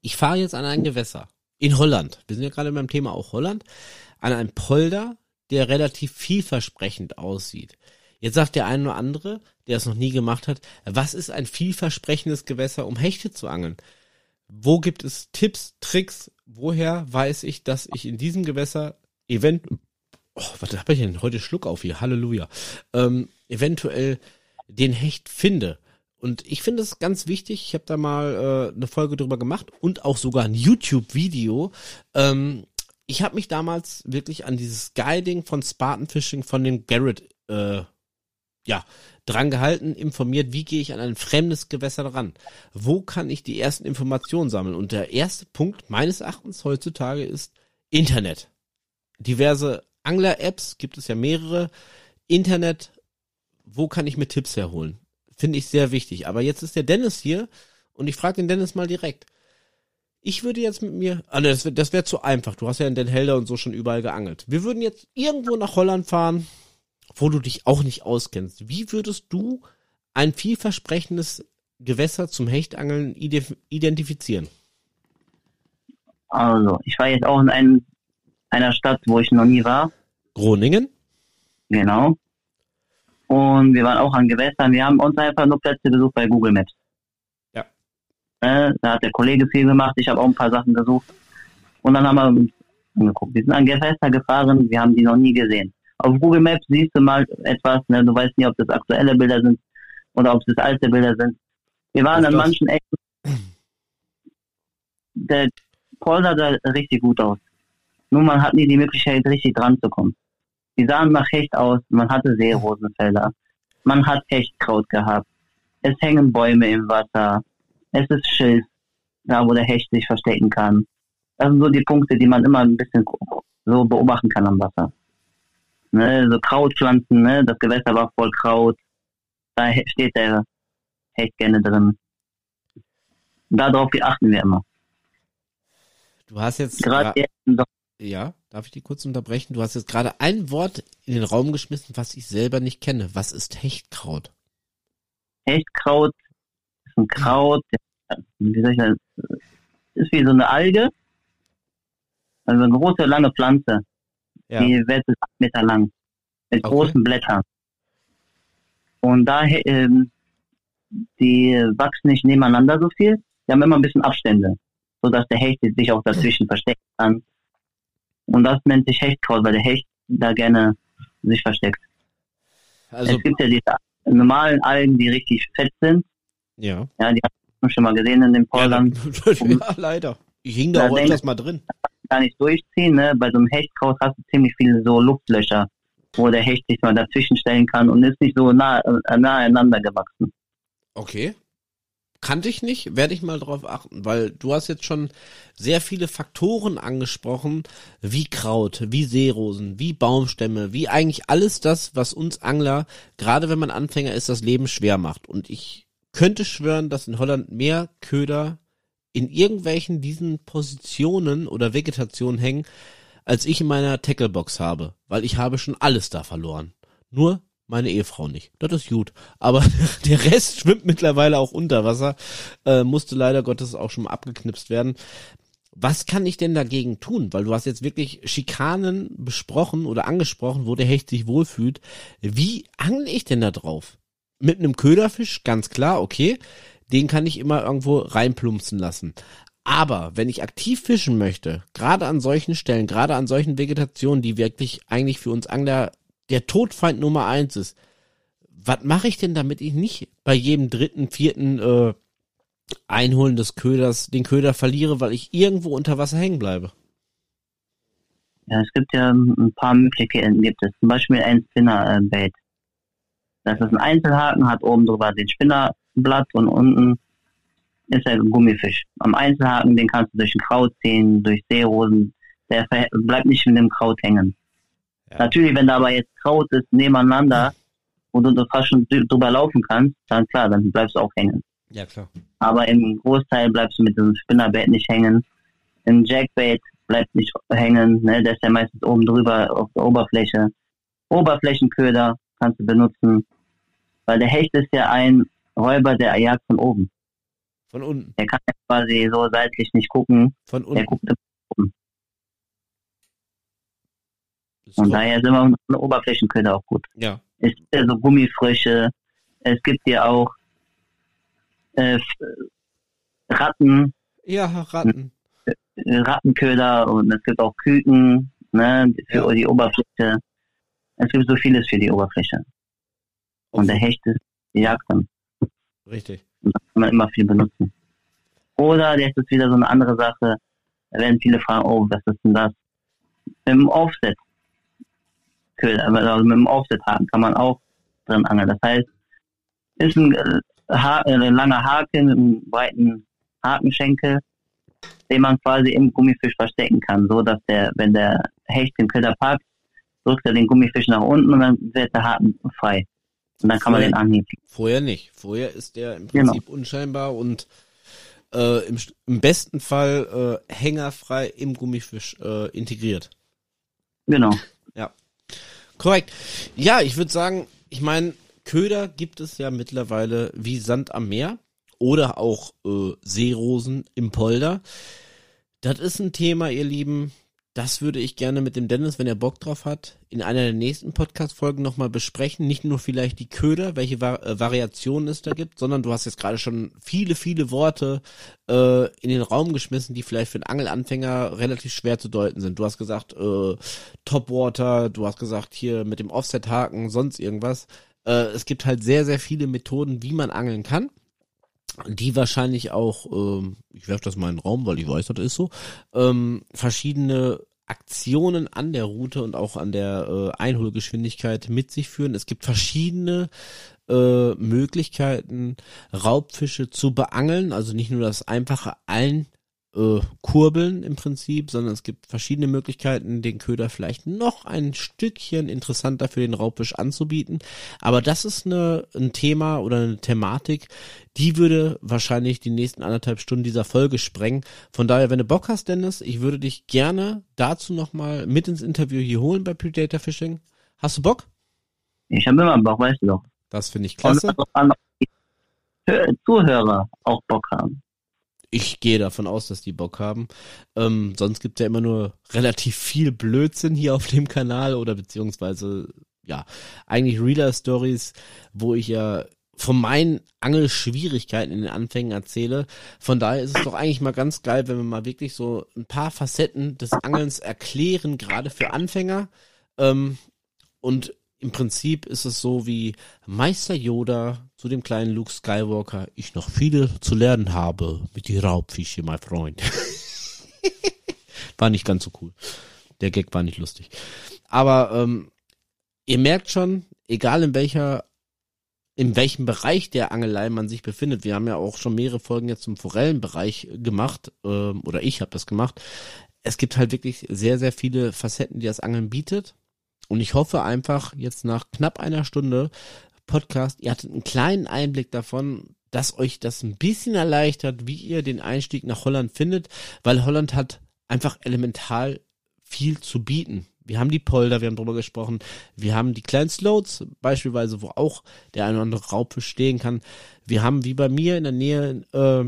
Ich fahre jetzt an ein Gewässer in Holland. Wir sind ja gerade beim Thema auch Holland an einem Polder, der relativ vielversprechend aussieht. Jetzt sagt der eine oder andere, der es noch nie gemacht hat, was ist ein vielversprechendes Gewässer, um Hechte zu angeln? Wo gibt es Tipps, Tricks? Woher weiß ich, dass ich in diesem Gewässer event, oh, was habe ich denn heute Schluck auf hier? Halleluja. Ähm, eventuell den Hecht finde. Und ich finde es ganz wichtig, ich habe da mal äh, eine Folge drüber gemacht und auch sogar ein YouTube-Video, ähm, ich habe mich damals wirklich an dieses Guiding von Spartan Fishing von dem Garrett äh, ja dran gehalten, informiert, wie gehe ich an ein fremdes Gewässer ran? Wo kann ich die ersten Informationen sammeln? Und der erste Punkt meines Erachtens heutzutage ist Internet. Diverse Angler-Apps gibt es ja mehrere. Internet, wo kann ich mir Tipps herholen? Finde ich sehr wichtig. Aber jetzt ist der Dennis hier und ich frage den Dennis mal direkt. Ich würde jetzt mit mir, ah, das wäre das wär zu einfach. Du hast ja in Den Helder und so schon überall geangelt. Wir würden jetzt irgendwo nach Holland fahren, wo du dich auch nicht auskennst. Wie würdest du ein vielversprechendes Gewässer zum Hechtangeln identifizieren? Also, ich war jetzt auch in einem, einer Stadt, wo ich noch nie war. Groningen? Genau. Und wir waren auch an Gewässern. Wir haben uns einfach nur Plätze gesucht bei Google Maps. Äh, da hat der Kollege viel gemacht, ich habe auch ein paar Sachen gesucht. Und dann haben wir uns angeguckt. Wir sind an Gewässer gefahren, wir haben die noch nie gesehen. Auf Google Maps siehst du mal etwas, ne? du weißt nicht, ob das aktuelle Bilder sind oder ob es das alte Bilder sind. Wir waren an manchen Ecken. Der Polder sah richtig gut aus. Nur man hat nie die Möglichkeit, richtig dran zu kommen. Die sahen nach Hecht aus, man hatte Seerosenfelder, man hat Hechtkraut gehabt, es hängen Bäume im Wasser, es ist Schilf, da wo der Hecht sich verstecken kann. Das sind so die Punkte, die man immer ein bisschen so beobachten kann am Wasser. Ne, so Krautpflanzen, ne, das Gewässer war voll Kraut. Da steht der Hecht gerne drin. Darauf achten wir immer. Du hast jetzt gerade ja, darf ich die kurz unterbrechen? Du hast jetzt gerade ein Wort in den Raum geschmissen, was ich selber nicht kenne. Was ist Hechtkraut? Hechtkraut ein Kraut, wie soll ich das, ist wie so eine Alge, also eine große, lange Pflanze. Ja. Die wird bis acht Meter lang, mit okay. großen Blättern. Und da, ähm, die wachsen nicht nebeneinander so viel, die haben immer ein bisschen Abstände, sodass der Hecht sich auch dazwischen verstecken kann. Und das nennt sich Hechtkraut, weil der Hecht da gerne sich versteckt. Also, es gibt ja diese normalen Algen, die richtig fett sind. Ja. Ja, die haben schon mal gesehen in dem Pollern. Ja, ja, leider. Ich hing da, da auch öfters mal drin. Gar nicht durchziehen, ne? Bei so einem Hechtkraut hast du ziemlich viele so Luftlöcher, wo der Hecht sich mal dazwischen stellen kann und ist nicht so nah, äh, nahe einander gewachsen. Okay. Kannte ich nicht, werde ich mal drauf achten, weil du hast jetzt schon sehr viele Faktoren angesprochen, wie Kraut, wie Seerosen, wie Baumstämme, wie eigentlich alles das, was uns Angler, gerade wenn man Anfänger ist, das Leben schwer macht. Und ich könnte schwören, dass in Holland mehr Köder in irgendwelchen diesen Positionen oder Vegetationen hängen, als ich in meiner Tacklebox habe, weil ich habe schon alles da verloren. Nur meine Ehefrau nicht. Das ist gut. Aber der Rest schwimmt mittlerweile auch unter Wasser, äh, musste leider Gottes auch schon mal abgeknipst werden. Was kann ich denn dagegen tun? Weil du hast jetzt wirklich Schikanen besprochen oder angesprochen, wo der Hecht sich wohlfühlt. Wie angle ich denn da drauf? Mit einem Köderfisch, ganz klar, okay, den kann ich immer irgendwo reinplumpsen lassen. Aber wenn ich aktiv fischen möchte, gerade an solchen Stellen, gerade an solchen Vegetationen, die wirklich eigentlich für uns Angler der Todfeind Nummer eins ist, was mache ich denn, damit ich nicht bei jedem dritten, vierten äh, Einholen des Köders den Köder verliere, weil ich irgendwo unter Wasser hängen bleibe? Ja, es gibt ja ein paar Möglichkeiten. Gibt es zum Beispiel ein Spinnerbait. Das ist ein Einzelhaken, hat oben drüber den Spinnerblatt und unten ist er ein Gummifisch. Am Einzelhaken, den kannst du durch ein Kraut ziehen, durch Seerosen. Der bleibt nicht in dem Kraut hängen. Ja. Natürlich, wenn da aber jetzt Kraut ist nebeneinander und du fast schon drüber laufen kannst, dann klar, dann bleibst du auch hängen. Ja, klar. Aber im Großteil bleibst du mit diesem Spinnerbait nicht hängen. Im Jackbait bleibt nicht hängen, ne? der ist ja meistens oben drüber auf der Oberfläche. Oberflächenköder kannst du benutzen, weil der Hecht ist ja ein Räuber, der jagt von oben. Von unten. Der kann ja quasi so seitlich nicht gucken. Von unten. Der guckt von oben. Und daher ist immer eine Oberflächenköder auch gut. Ja. Es gibt ja so Gummifrösche. Es gibt ja auch äh, Ratten. Ja, Ratten. Rattenköder und es gibt auch Küken ne, für ja. die Oberfläche. Es gibt so vieles für die Oberfläche. Und der Hecht ist die Jagd dann. Richtig. Und das kann man immer viel benutzen. Oder jetzt ist wieder so eine andere Sache. Da werden viele fragen, oh, was ist denn das? Mit dem Offset. Also mit dem Offset-Haken kann man auch drin angeln. Das heißt, ist ein, äh, ha äh, ein langer Haken mit einem breiten Hakenschenkel, den man quasi im Gummifisch verstecken kann, so dass der, wenn der Hecht den Köder packt, drückt er den Gummifisch nach unten und dann wird der Haken frei. Und dann kann vorher, man den anheben. Vorher nicht. Vorher ist der im genau. Prinzip genau. unscheinbar und äh, im, im besten Fall äh, hängerfrei im Gummifisch äh, integriert. Genau. Ja. Korrekt. Ja, ich würde sagen, ich meine, Köder gibt es ja mittlerweile wie Sand am Meer oder auch äh, Seerosen im Polder. Das ist ein Thema, ihr Lieben, das würde ich gerne mit dem Dennis, wenn er Bock drauf hat, in einer der nächsten Podcast-Folgen nochmal besprechen. Nicht nur vielleicht die Köder, welche Vari äh, Variationen es da gibt, sondern du hast jetzt gerade schon viele, viele Worte äh, in den Raum geschmissen, die vielleicht für einen Angelanfänger relativ schwer zu deuten sind. Du hast gesagt äh, Topwater, du hast gesagt hier mit dem Offset-Haken, sonst irgendwas. Äh, es gibt halt sehr, sehr viele Methoden, wie man angeln kann die wahrscheinlich auch, ähm, ich werfe das mal in den Raum, weil ich weiß, das ist so, ähm, verschiedene Aktionen an der Route und auch an der äh, Einholgeschwindigkeit mit sich führen. Es gibt verschiedene äh, Möglichkeiten, Raubfische zu beangeln, also nicht nur das einfache Ein äh, kurbeln im Prinzip, sondern es gibt verschiedene Möglichkeiten, den Köder vielleicht noch ein Stückchen interessanter für den Raubfisch anzubieten. Aber das ist eine, ein Thema oder eine Thematik, die würde wahrscheinlich die nächsten anderthalb Stunden dieser Folge sprengen. Von daher, wenn du Bock hast, Dennis, ich würde dich gerne dazu nochmal mit ins Interview hier holen bei Predator Fishing. Hast du Bock? Ich habe immer Bock, weißt du doch. Das finde ich klasse. Zuhörer auch Bock haben ich gehe davon aus, dass die Bock haben. Ähm, sonst gibt ja immer nur relativ viel Blödsinn hier auf dem Kanal oder beziehungsweise ja, eigentlich Reader Stories, wo ich ja von meinen Angelschwierigkeiten in den Anfängen erzähle. Von daher ist es doch eigentlich mal ganz geil, wenn wir mal wirklich so ein paar Facetten des Angelns erklären, gerade für Anfänger. Ähm, und im Prinzip ist es so wie Meister Yoda zu dem kleinen Luke Skywalker, ich noch viele zu lernen habe mit die Raubfische, mein Freund. war nicht ganz so cool. Der Gag war nicht lustig. Aber ähm, ihr merkt schon, egal in welcher in welchem Bereich der Angelei man sich befindet. Wir haben ja auch schon mehrere Folgen jetzt zum Forellenbereich gemacht, ähm, oder ich habe das gemacht. Es gibt halt wirklich sehr, sehr viele Facetten, die das Angeln bietet. Und ich hoffe einfach jetzt nach knapp einer Stunde Podcast, ihr hattet einen kleinen Einblick davon, dass euch das ein bisschen erleichtert, wie ihr den Einstieg nach Holland findet, weil Holland hat einfach elemental viel zu bieten. Wir haben die Polder, wir haben drüber gesprochen, wir haben die kleinen Sloats, beispielsweise, wo auch der eine oder andere Raubfisch stehen kann. Wir haben wie bei mir in der Nähe äh,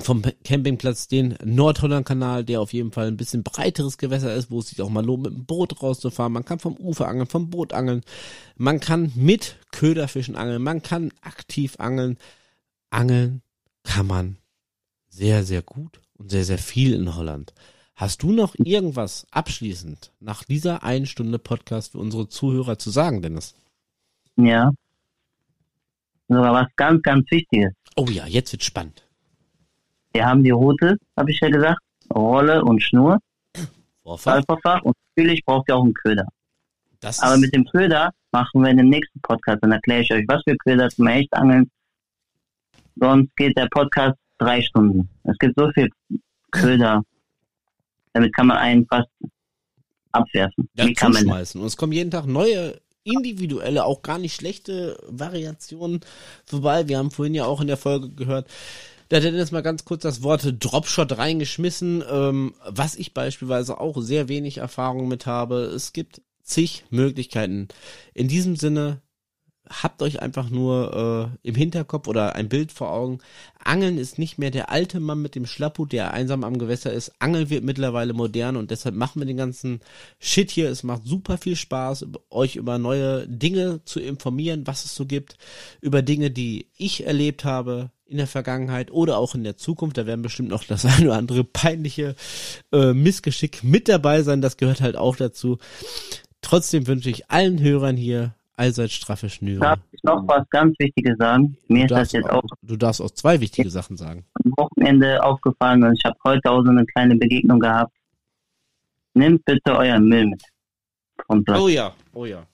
vom Campingplatz den Nordholland-Kanal, der auf jeden Fall ein bisschen breiteres Gewässer ist, wo es sich auch mal lohnt, mit dem Boot rauszufahren. Man kann vom Ufer angeln, vom Boot angeln. Man kann mit Köderfischen angeln. Man kann aktiv angeln. Angeln kann man sehr, sehr gut und sehr, sehr viel in Holland. Hast du noch irgendwas abschließend nach dieser einen Stunde Podcast für unsere Zuhörer zu sagen, Dennis? Ja. Sogar was ganz, ganz Wichtiges. Oh ja, jetzt wird spannend. Wir haben die Route, habe ich ja gesagt, Rolle und Schnur. Vorfach. Und natürlich braucht ihr auch einen Köder. Das Aber mit dem Köder machen wir in dem nächsten Podcast. Dann erkläre ich euch, was für Köder zum Echtangeln. Sonst geht der Podcast drei Stunden. Es gibt so viel Köder. Damit kann man einen fast abwerfen. ja, kann man das? zuschmeißen. Und es kommen jeden Tag neue individuelle, auch gar nicht schlechte Variationen vorbei. Wir haben vorhin ja auch in der Folge gehört, da hat Dennis mal ganz kurz das Wort Dropshot reingeschmissen, ähm, was ich beispielsweise auch sehr wenig Erfahrung mit habe. Es gibt zig Möglichkeiten. In diesem Sinne, habt euch einfach nur äh, im Hinterkopf oder ein Bild vor Augen. Angeln ist nicht mehr der alte Mann mit dem Schlapphut, der einsam am Gewässer ist. Angeln wird mittlerweile modern und deshalb machen wir den ganzen Shit hier. Es macht super viel Spaß, euch über neue Dinge zu informieren, was es so gibt, über Dinge, die ich erlebt habe in der Vergangenheit oder auch in der Zukunft. Da werden bestimmt noch das eine oder andere peinliche äh, Missgeschick mit dabei sein. Das gehört halt auch dazu. Trotzdem wünsche ich allen Hörern hier allseits straffe Schnüre. Darf ich noch was ganz Wichtiges sagen? Mir ist Du das darfst, jetzt auch, auch du darfst auch zwei wichtige Sachen sagen. am Wochenende aufgefallen und ich habe heute auch so eine kleine Begegnung gehabt. Nehmt bitte euren Müll mit vom Platz. Oh ja, oh ja.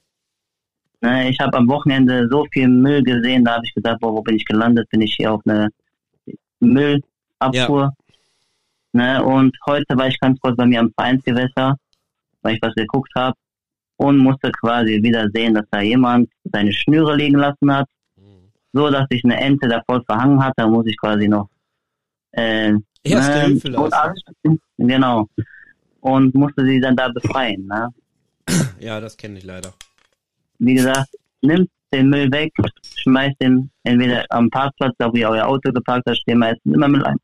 Ne, ich habe am Wochenende so viel Müll gesehen, da habe ich gedacht, boah, wo bin ich gelandet? Bin ich hier auf eine Müllabfuhr? Ne, und heute war ich ganz kurz bei mir am Vereinsgewässer, weil ich was geguckt habe und musste quasi wieder sehen, dass da jemand seine Schnüre liegen lassen hat, so dass sich eine Ente da voll verhangen hat. Da muss ich quasi noch äh, Erste ne, Hilfe leisten. Genau. Und musste sie dann da befreien. Ne? Ja, das kenne ich leider. wie gesagt, nimmt den Müll weg, schmeißt den entweder am Parkplatz, da wo ihr euer Auto geparkt habt, stehen meistens immer Müll ein.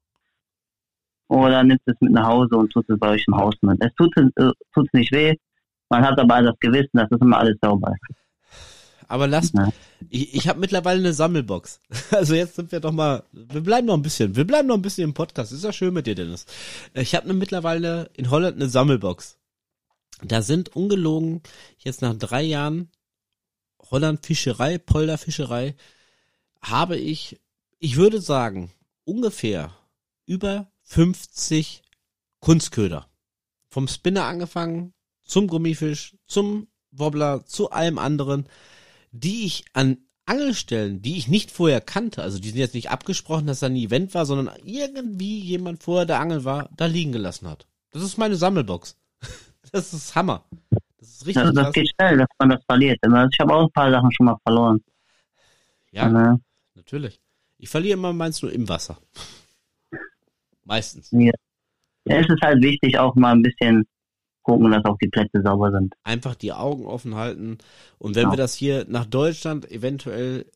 Oder nimmt es mit nach Hause und tut es bei euch im Haus mit. Es tut, äh, tut's nicht weh, man hat aber das Gewissen, dass es immer alles sauber ist. Aber lasst, Ja. ich, ich habe mittlerweile eine Sammelbox. Also jetzt sind wir doch mal, wir bleiben noch ein bisschen, wir bleiben noch ein bisschen im Podcast. Ist ja schön mit dir, Dennis. Ich habe mittlerweile in Holland eine Sammelbox. Da sind ungelogen jetzt nach drei Jahren Holland Fischerei, Polder Fischerei, habe ich, ich würde sagen, ungefähr über 50 Kunstköder. Vom Spinner angefangen, zum Gummifisch, zum Wobbler, zu allem anderen, die ich an Angelstellen, die ich nicht vorher kannte, also die sind jetzt nicht abgesprochen, dass da ein Event war, sondern irgendwie jemand vorher der Angel war, da liegen gelassen hat. Das ist meine Sammelbox. Das ist Hammer. Das ist richtig Das, das krass. geht schnell, dass man das verliert. Also Ich habe auch ein paar Sachen schon mal verloren. Ja, Ne? natürlich. Ich verliere immer meins nur im Wasser. Meistens. Ja, es ist halt wichtig, auch mal ein bisschen gucken, dass auch die Plätze sauber sind. Einfach die Augen offen halten. Und wenn Genau. wir das hier nach Deutschland eventuell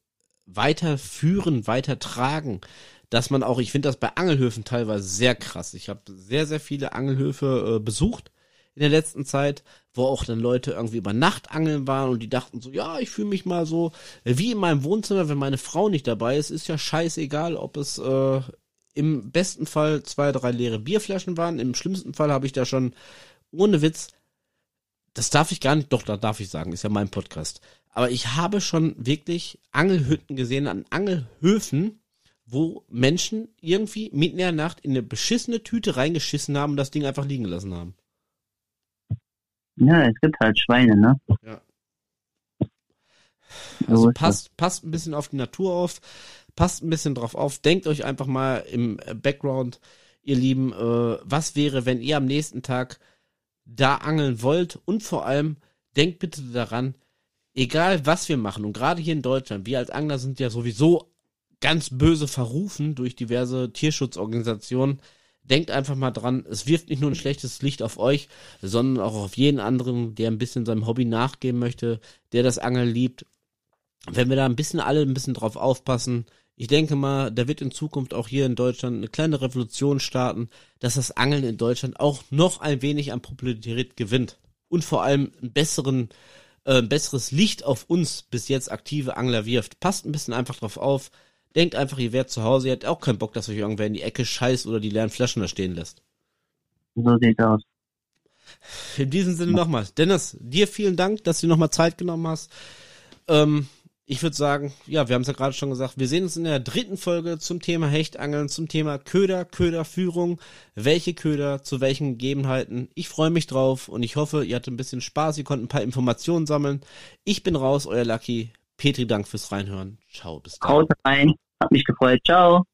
weiterführen, weitertragen, dass man auch, ich finde das bei Angelhöfen teilweise sehr krass. Ich habe sehr, sehr viele Angelhöfe äh, besucht in der letzten Zeit, wo auch dann Leute irgendwie über Nacht angeln waren und die dachten so, ja, ich fühle mich mal so wie in meinem Wohnzimmer, wenn meine Frau nicht dabei ist, ist ja scheißegal, ob es äh, im besten Fall zwei, drei leere Bierflaschen waren. Im schlimmsten Fall habe ich da schon ohne Witz, das darf ich gar nicht, doch, da darf ich sagen, ist ja mein Podcast. Aber ich habe schon wirklich Angelhütten gesehen an Angelhöfen, wo Menschen irgendwie mitten in der Nacht in eine beschissene Tüte reingeschissen haben und das Ding einfach liegen gelassen haben. Ja, es gibt halt Schweine, ne? Ja. So Also passt, passt ein bisschen auf die Natur auf, passt ein bisschen drauf auf, denkt euch einfach mal im Background, ihr Lieben, äh, was wäre, wenn ihr am nächsten Tag da angeln wollt und vor allem denkt bitte daran, egal was wir machen und gerade hier in Deutschland, wir als Angler sind ja sowieso ganz böse verrufen durch diverse Tierschutzorganisationen. Denkt einfach mal dran, es wirft nicht nur ein schlechtes Licht auf euch, sondern auch auf jeden anderen, der ein bisschen seinem Hobby nachgehen möchte, der das Angeln liebt. Wenn wir da ein bisschen alle ein bisschen drauf aufpassen, ich denke mal, da wird in Zukunft auch hier in Deutschland eine kleine Revolution starten, dass das Angeln in Deutschland auch noch ein wenig an Popularität gewinnt und vor allem einen besseren, äh, ein besseres Licht auf uns bis jetzt aktive Angler wirft. Passt ein bisschen einfach drauf auf. Denkt einfach, ihr werdet zu Hause, ihr habt auch keinen Bock, dass euch irgendwer in die Ecke scheißt oder die leeren Flaschen da stehen lässt. So sieht's aus. In diesem Sinne nochmal. Dennis, dir vielen Dank, dass du nochmal Zeit genommen hast. Ähm, ich würde sagen, ja, wir haben es ja gerade schon gesagt, wir sehen uns in der dritten Folge zum Thema Hechtangeln, zum Thema Köder, Köderführung, welche Köder, zu welchen Gegebenheiten. Ich freue mich drauf und ich hoffe, ihr hattet ein bisschen Spaß, ihr konntet ein paar Informationen sammeln. Ich bin raus, euer Lucky. Petri, Dank fürs Reinhören. Ciao, bis dann. Haut rein, hat mich gefreut. Ciao.